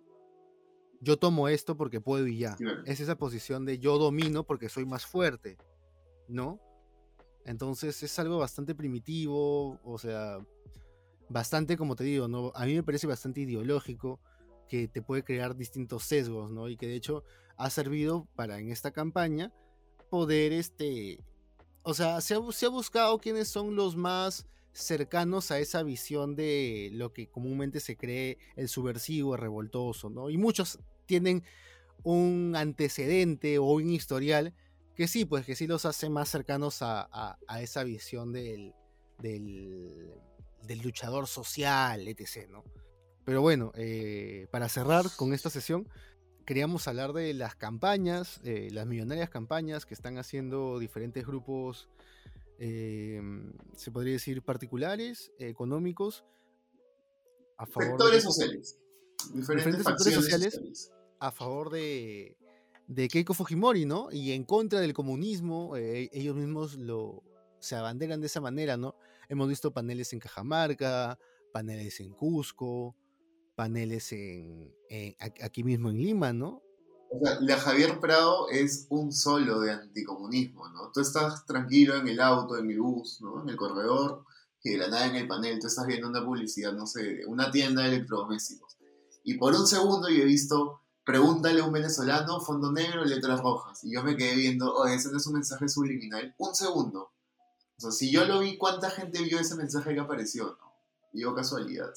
Yo tomo esto porque puedo y ya. Es esa posición de yo domino porque soy más fuerte, ¿no? Entonces es algo bastante primitivo, o sea, bastante, como te digo, ¿no? A mí me parece bastante ideológico que te puede crear distintos sesgos, ¿no? Y que de hecho ha servido para en esta campaña poder, este, o sea, se ha, buscado quiénes son los más cercanos a esa visión de lo que comúnmente se cree el subversivo, el revoltoso, ¿no? Y muchos tienen un antecedente o un historial que sí, pues que sí los hace más cercanos a, esa visión del, del, luchador social, etc. ¿no? Pero bueno, eh, para cerrar con esta sesión, queríamos hablar de las campañas, eh, las millonarias campañas que están haciendo diferentes grupos, eh, se podría decir particulares, económicos, a favor sectores sociales. Diferentes, sectores sociales, a favor de, de Keiko Fujimori, ¿no? Y en contra del comunismo, ellos mismos lo, se abanderan de esa manera, ¿no? Hemos visto paneles en Cajamarca, paneles en Cusco, paneles en, aquí mismo en Lima, ¿no? O sea, la Javier Prado es un solo de anticomunismo, ¿no? Tú estás tranquilo en el auto, en el bus, ¿no? En el corredor, y de la nada en el panel, tú estás viendo una publicidad, no sé, una tienda de electrodomésticos. Y por un segundo yo he visto pregúntale a un venezolano, fondo negro, letras rojas. Y yo me quedé viendo, oh, ese no es un mensaje subliminal. Un segundo. O sea, si yo lo vi, ¿cuánta gente vio ese mensaje que apareció? ¿no? Y yo, casualidad.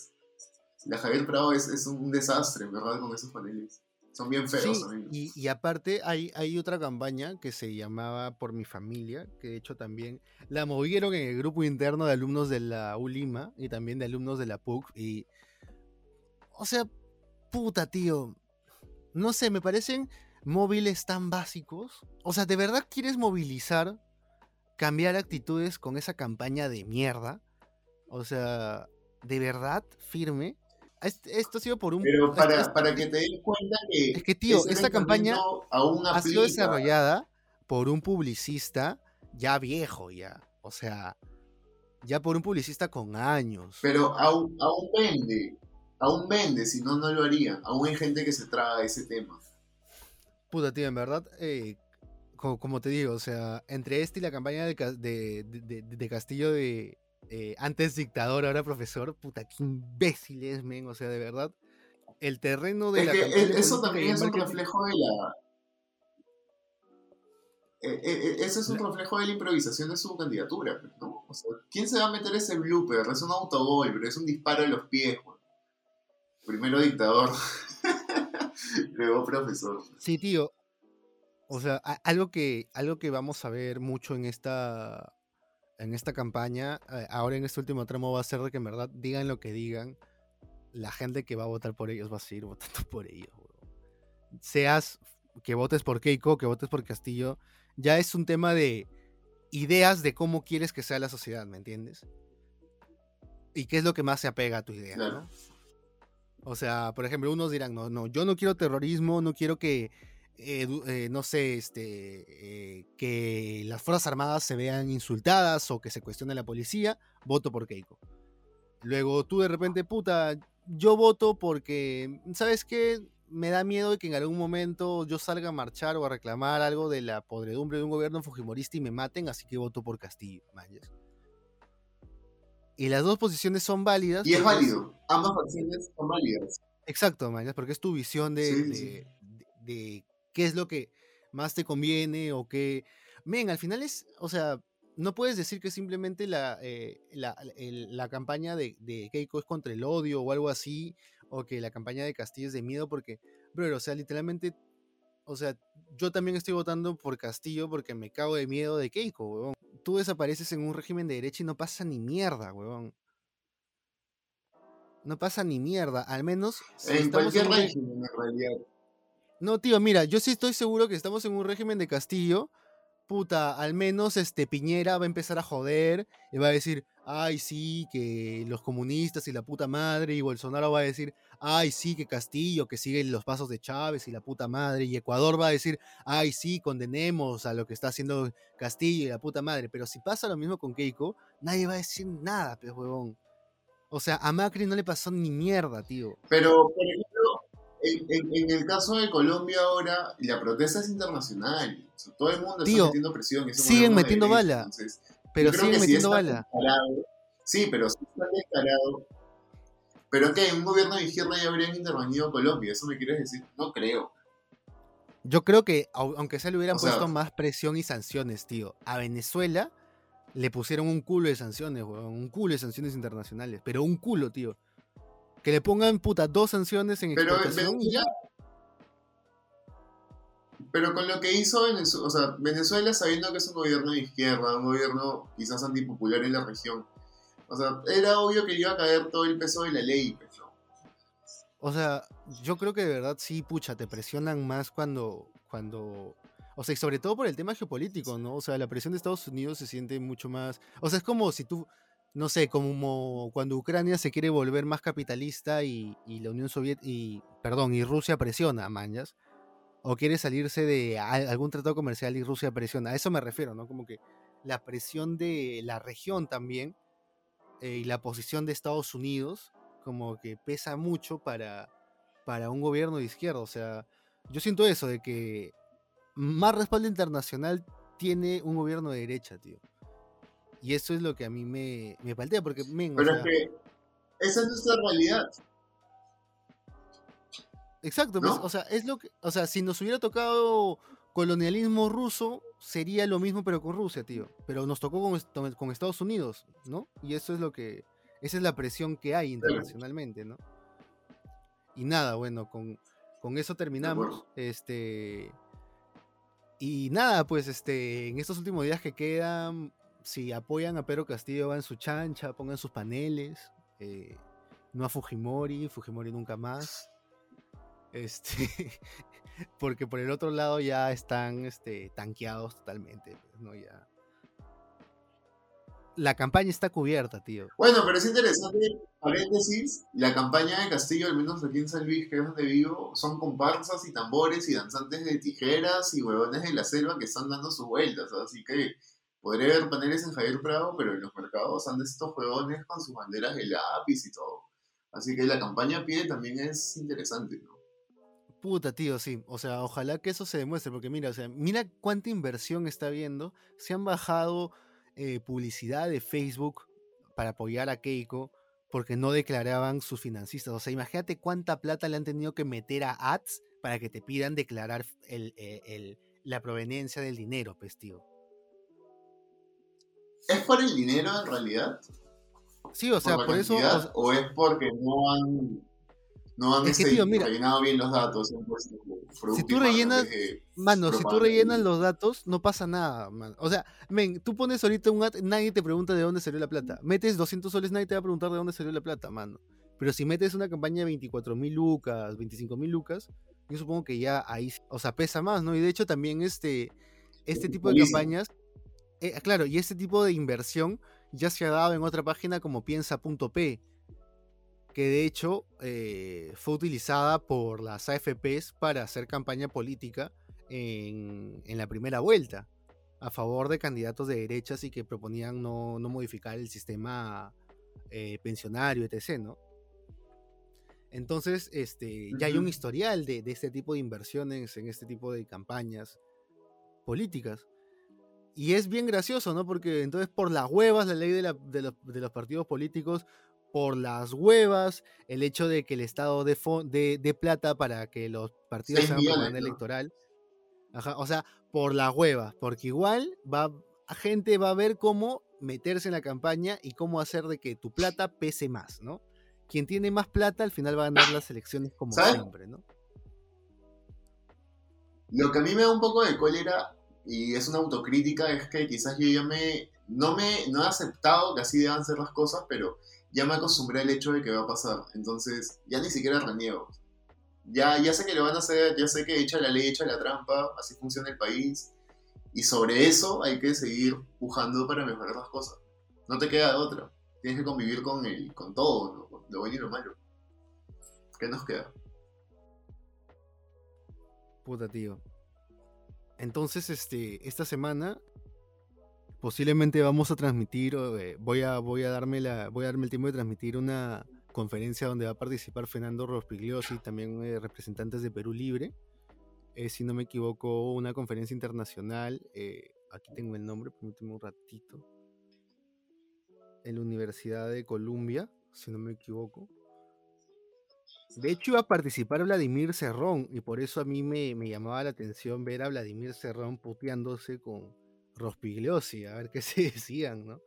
La Javier Prado es, es un desastre, ¿verdad? Con esos paneles. Son bien feos. Sí, y, y, aparte hay, hay otra campaña que se llamaba Por mi familia, que de hecho también la movieron en el grupo interno de alumnos de la ULIMA y también de alumnos de la PUC. Y, o sea, puta, tío, no sé, me parecen móviles tan básicos. O sea, ¿de verdad quieres movilizar, cambiar actitudes con esa campaña de mierda? O sea, ¿de verdad firme? Esto ha sido por un... Pero para, para que te des cuenta que... Es que, tío, esta campaña ha sido desarrollada por un publicista ya viejo, ya. O sea, ya por un publicista con años. Pero aún, aún vende aún vende, si no, no lo haría. Aún hay gente que se traga ese tema. Puta, tío, en verdad, eh, como, te digo, o sea, entre este y la campaña de, Castillo de eh, antes dictador, ahora profesor, puta, qué imbécil es, men, o sea, de verdad. El terreno de la e, Eso también es un reflejo de la. E, eso es un reflejo de la improvisación de su candidatura, ¿no? O sea, ¿quién se va a meter ese blooper? Es un autogol, pero es un disparo a los pies, Primero dictador, luego profesor. Sí, tío. O sea, algo que, algo que vamos a ver mucho en esta, en esta campaña, eh, ahora en este último tramo va a ser de que en verdad digan lo que digan, la gente que va a votar por ellos va a seguir votando por ellos. Seas que votes por Keiko, que votes por Castillo, ya es un tema de ideas de cómo quieres que sea la sociedad, ¿me entiendes? Y qué es lo que más se apega a tu idea, ¿no? O sea, por ejemplo, unos dirán, no, no, yo no quiero terrorismo, no quiero que, eh, eh, no sé, este, eh, que las Fuerzas Armadas se vean insultadas o que se cuestione la policía, voto por Keiko. Luego tú de repente, puta, yo voto porque, ¿sabes qué? Me da miedo de que en algún momento yo salga a marchar o a reclamar algo de la podredumbre de un gobierno fujimorista y me maten, así que voto por Castillo, manches. Y las dos posiciones son válidas. Y es válido. Ambas opciones son válidas. Exacto, man, porque es tu visión de, de, qué es lo que más te conviene o qué. Men, al final es, o sea, no puedes decir que simplemente la, eh, la, campaña de, de, Keiko es contra el odio o algo así, o que la campaña de Castillo es de miedo, porque, bro, o sea, literalmente, o sea, yo también estoy votando por Castillo porque me cago de miedo de Keiko, weón tú desapareces en un régimen de derecha y no pasa ni mierda, huevón. No pasa ni mierda, al menos... en cualquier régimen, en realidad. No, tío, mira, yo sí estoy seguro que estamos en un régimen de Castillo. Puta, al menos este Piñera va a empezar a joder y va a decir, ay sí, que los comunistas y la puta madre, y Bolsonaro va a decir, ay sí, que Castillo, que sigue los pasos de Chávez y la puta madre, y Ecuador va a decir, ay sí, condenemos a lo que está haciendo Castillo y la puta madre, pero si pasa lo mismo con Keiko, nadie va a decir nada, pues huevón. O sea, a Macri no le pasó ni mierda, tío. Pero, ejemplo, en, el caso de Colombia ahora, la protesta es internacional. todo el mundo está metiendo presión. Siguen metiendo bala. pero siguen metiendo bala. Sí, pero sí está descarado. Pero que un gobierno de izquierda ya habrían intervenido Colombia, ¿eso me quieres decir? No creo. Yo creo que, aunque se le hubieran puesto más presión y sanciones, tío, a Venezuela le pusieron un culo de sanciones, weón. Un culo de sanciones internacionales. Pero un culo, tío. Que le pongan, puta, dos sanciones en exportación y ya. Pero con lo que hizo Venezuela, o sea, Venezuela sabiendo que es un gobierno de izquierda, un gobierno quizás antipopular en la región, o sea, era obvio que iba a caer todo el peso de la ley, pero... Pues, o sea, yo creo que de verdad sí, pucha, te presionan más cuando, cuando o sea, y sobre todo por el tema geopolítico, ¿no? O sea, la presión de Estados Unidos se siente mucho más. O sea, es como si tú, no sé, como cuando Ucrania se quiere volver más capitalista y, la Unión Soviética, y, perdón, y Rusia presiona a Mañas, o quiere salirse de algún tratado comercial y Rusia presiona. A eso me refiero, ¿no? Como que la presión de la región también eh, y la posición de Estados Unidos, como que pesa mucho para, para un gobierno de izquierda. O sea, yo siento eso, de que más respaldo internacional tiene un gobierno de derecha, tío. Y eso es lo que a mí me, me paltea, porque... Pero es que esa es nuestra realidad. Exacto, pues, o sea, es lo que, o sea, si nos hubiera tocado colonialismo ruso, sería lo mismo pero con Rusia, tío. Pero nos tocó con, con Estados Unidos, ¿no? Y eso es lo que, esa es la presión que hay internacionalmente, ¿no? Y nada, bueno, con, con eso terminamos. Este, y nada, pues este, en estos últimos días que quedan, si apoyan a Pedro Castillo, van su chancha, pongan sus paneles. Eh, no a Fujimori, Fujimori nunca más. Este, porque por el otro lado ya están este, tanqueados totalmente. Pues, ¿no? ya, la campaña está cubierta, tío. Bueno, pero es interesante, paréntesis, la campaña de Castillo, al menos aquí en San Luis, que es donde vivo, son comparsas y tambores y danzantes de tijeras y huevones de la selva que están dando sus vueltas, así que podría haber paneles en Javier Prado, pero en los mercados andan estos huevones con sus banderas de lápiz y todo. Así que la campaña a pie también es interesante, ¿no? Puta, tío, sí. O sea, ojalá que eso se demuestre, porque mira, o sea, mira cuánta inversión está viendo. Se han bajado eh, publicidad de Facebook para apoyar a Keiko porque no declaraban sus financistas. O sea, imagínate cuánta plata le han tenido que meter a ads para que te pidan declarar eh, la proveniencia del dinero, pues, tío. ¿Es por el dinero en realidad? Sí, o sea, por, eso. ¿O es porque no han no han rellenado bien los datos. si tú rellenas, mano, si tú rellenas los datos, no pasa nada, man. O sea, men, tú pones ahorita un ad, nadie te pregunta de dónde salió la plata. Metes 200 soles, nadie te va a preguntar de dónde salió la plata, mano. Pero si metes una campaña de 24 mil lucas, 25 mil lucas, yo supongo que ya ahí, o sea, pesa más, ¿no? Y de hecho también este, este tipo de campañas, eh, claro, y este tipo de inversión ya se ha dado en otra página como piensa.p que de hecho eh, fue utilizada por las AFPs para hacer campaña política en, la primera vuelta, a favor de candidatos de derechas y que proponían no, modificar el sistema eh, pensionario, etc. ¿no? Entonces, este, ya hay un historial de, este tipo de inversiones en este tipo de campañas políticas. Y es bien gracioso, ¿no? Porque entonces por las huevas la ley de, de los partidos políticos por las huevas, el hecho de que el Estado de, de, plata para que los partidos sean propaganda electoral. o sea, por las huevas, porque igual va, gente va a ver cómo meterse en la campaña y cómo hacer de que tu plata pese más, ¿no? Quien tiene más plata al final va a ganar las elecciones como siempre, ¿no? Lo que a mí me da un poco de cólera y es una autocrítica es que quizás yo ya me no me no he aceptado que así deban ser las cosas, pero ya me acostumbré al hecho de que va a pasar. Entonces, ya ni siquiera reniego. Ya, ya sé que lo van a hacer, ya sé que echa la ley, echa la trampa, así funciona el país. Y sobre eso hay que seguir pujando para mejorar las cosas. No te queda de otra. tienes que convivir con, el, con todo, lo bueno y lo malo. ¿Qué nos queda? Puta, tío. Entonces, este, esta semana posiblemente vamos a transmitir, eh, voy, a, voy, a darme la, voy a darme el tiempo de transmitir una conferencia donde va a participar Fernando Rospigliosi, también eh, representantes de Perú Libre. Eh, si no me equivoco, una conferencia internacional. aquí tengo el nombre, permíteme un ratito. En la Universidad de Columbia, si no me equivoco. De hecho, iba a participar Vladimir Cerrón, y por eso a mí me, me llamaba la atención ver a Vladimir Cerrón puteándose con, Rospigliosi, a ver qué se decían, ¿no?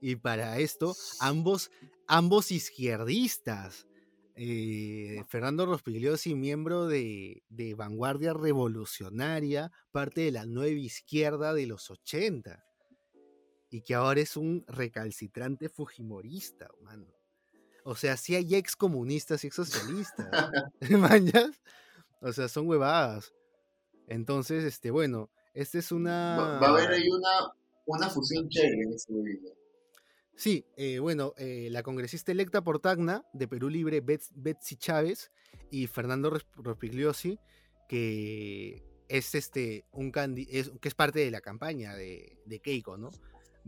Y para esto, ambos, ambos izquierdistas. Eh, Fernando Rospigliosi, miembro de, de, Vanguardia Revolucionaria, parte de la nueva izquierda de los 80, y que ahora es un recalcitrante fujimorista, mano. O sea, sí hay ex comunistas y ex socialistas. ¿Mañas? O sea, son huevadas. Entonces, este, bueno, esta es una. Va, a haber ahí una, una fusión chévere en este video. Sí, eh, bueno, eh, la congresista electa por Tacna de Perú Libre, Betsy Chávez, y Fernando Rospigliosi, que es este un es, que es parte de la campaña de, de, Keiko, ¿no?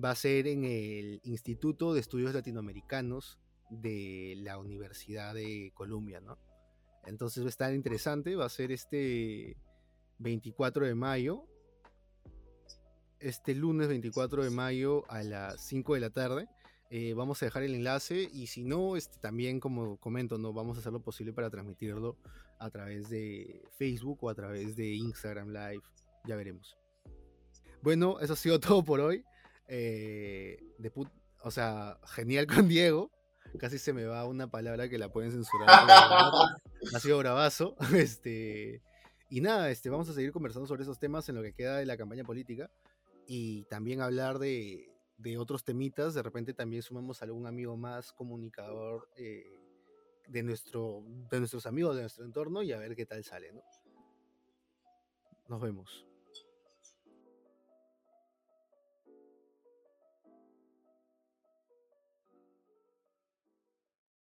Va a ser en el Instituto de Estudios Latinoamericanos de la Universidad de Columbia, ¿no? Entonces va a estar interesante, va a ser este 24 de mayo este lunes 24 de mayo a las 5 de la tarde. Eh, vamos a dejar el enlace y si no, este, también como comento, no vamos a hacer lo posible para transmitirlo a través de Facebook o a través de Instagram Live. Ya veremos. Bueno, eso ha sido todo por hoy. Eh, o sea, genial con Diego. Casi se me va una palabra que la pueden censurar. ha sido bravazo. Este, y nada, este, vamos a seguir conversando sobre esos temas en lo que queda de la campaña política y también hablar de, de, otros temitas. De repente también sumamos a algún amigo más comunicador eh, de, nuestro, de nuestros amigos, de nuestro entorno y a ver qué tal sale, ¿no? Nos vemos.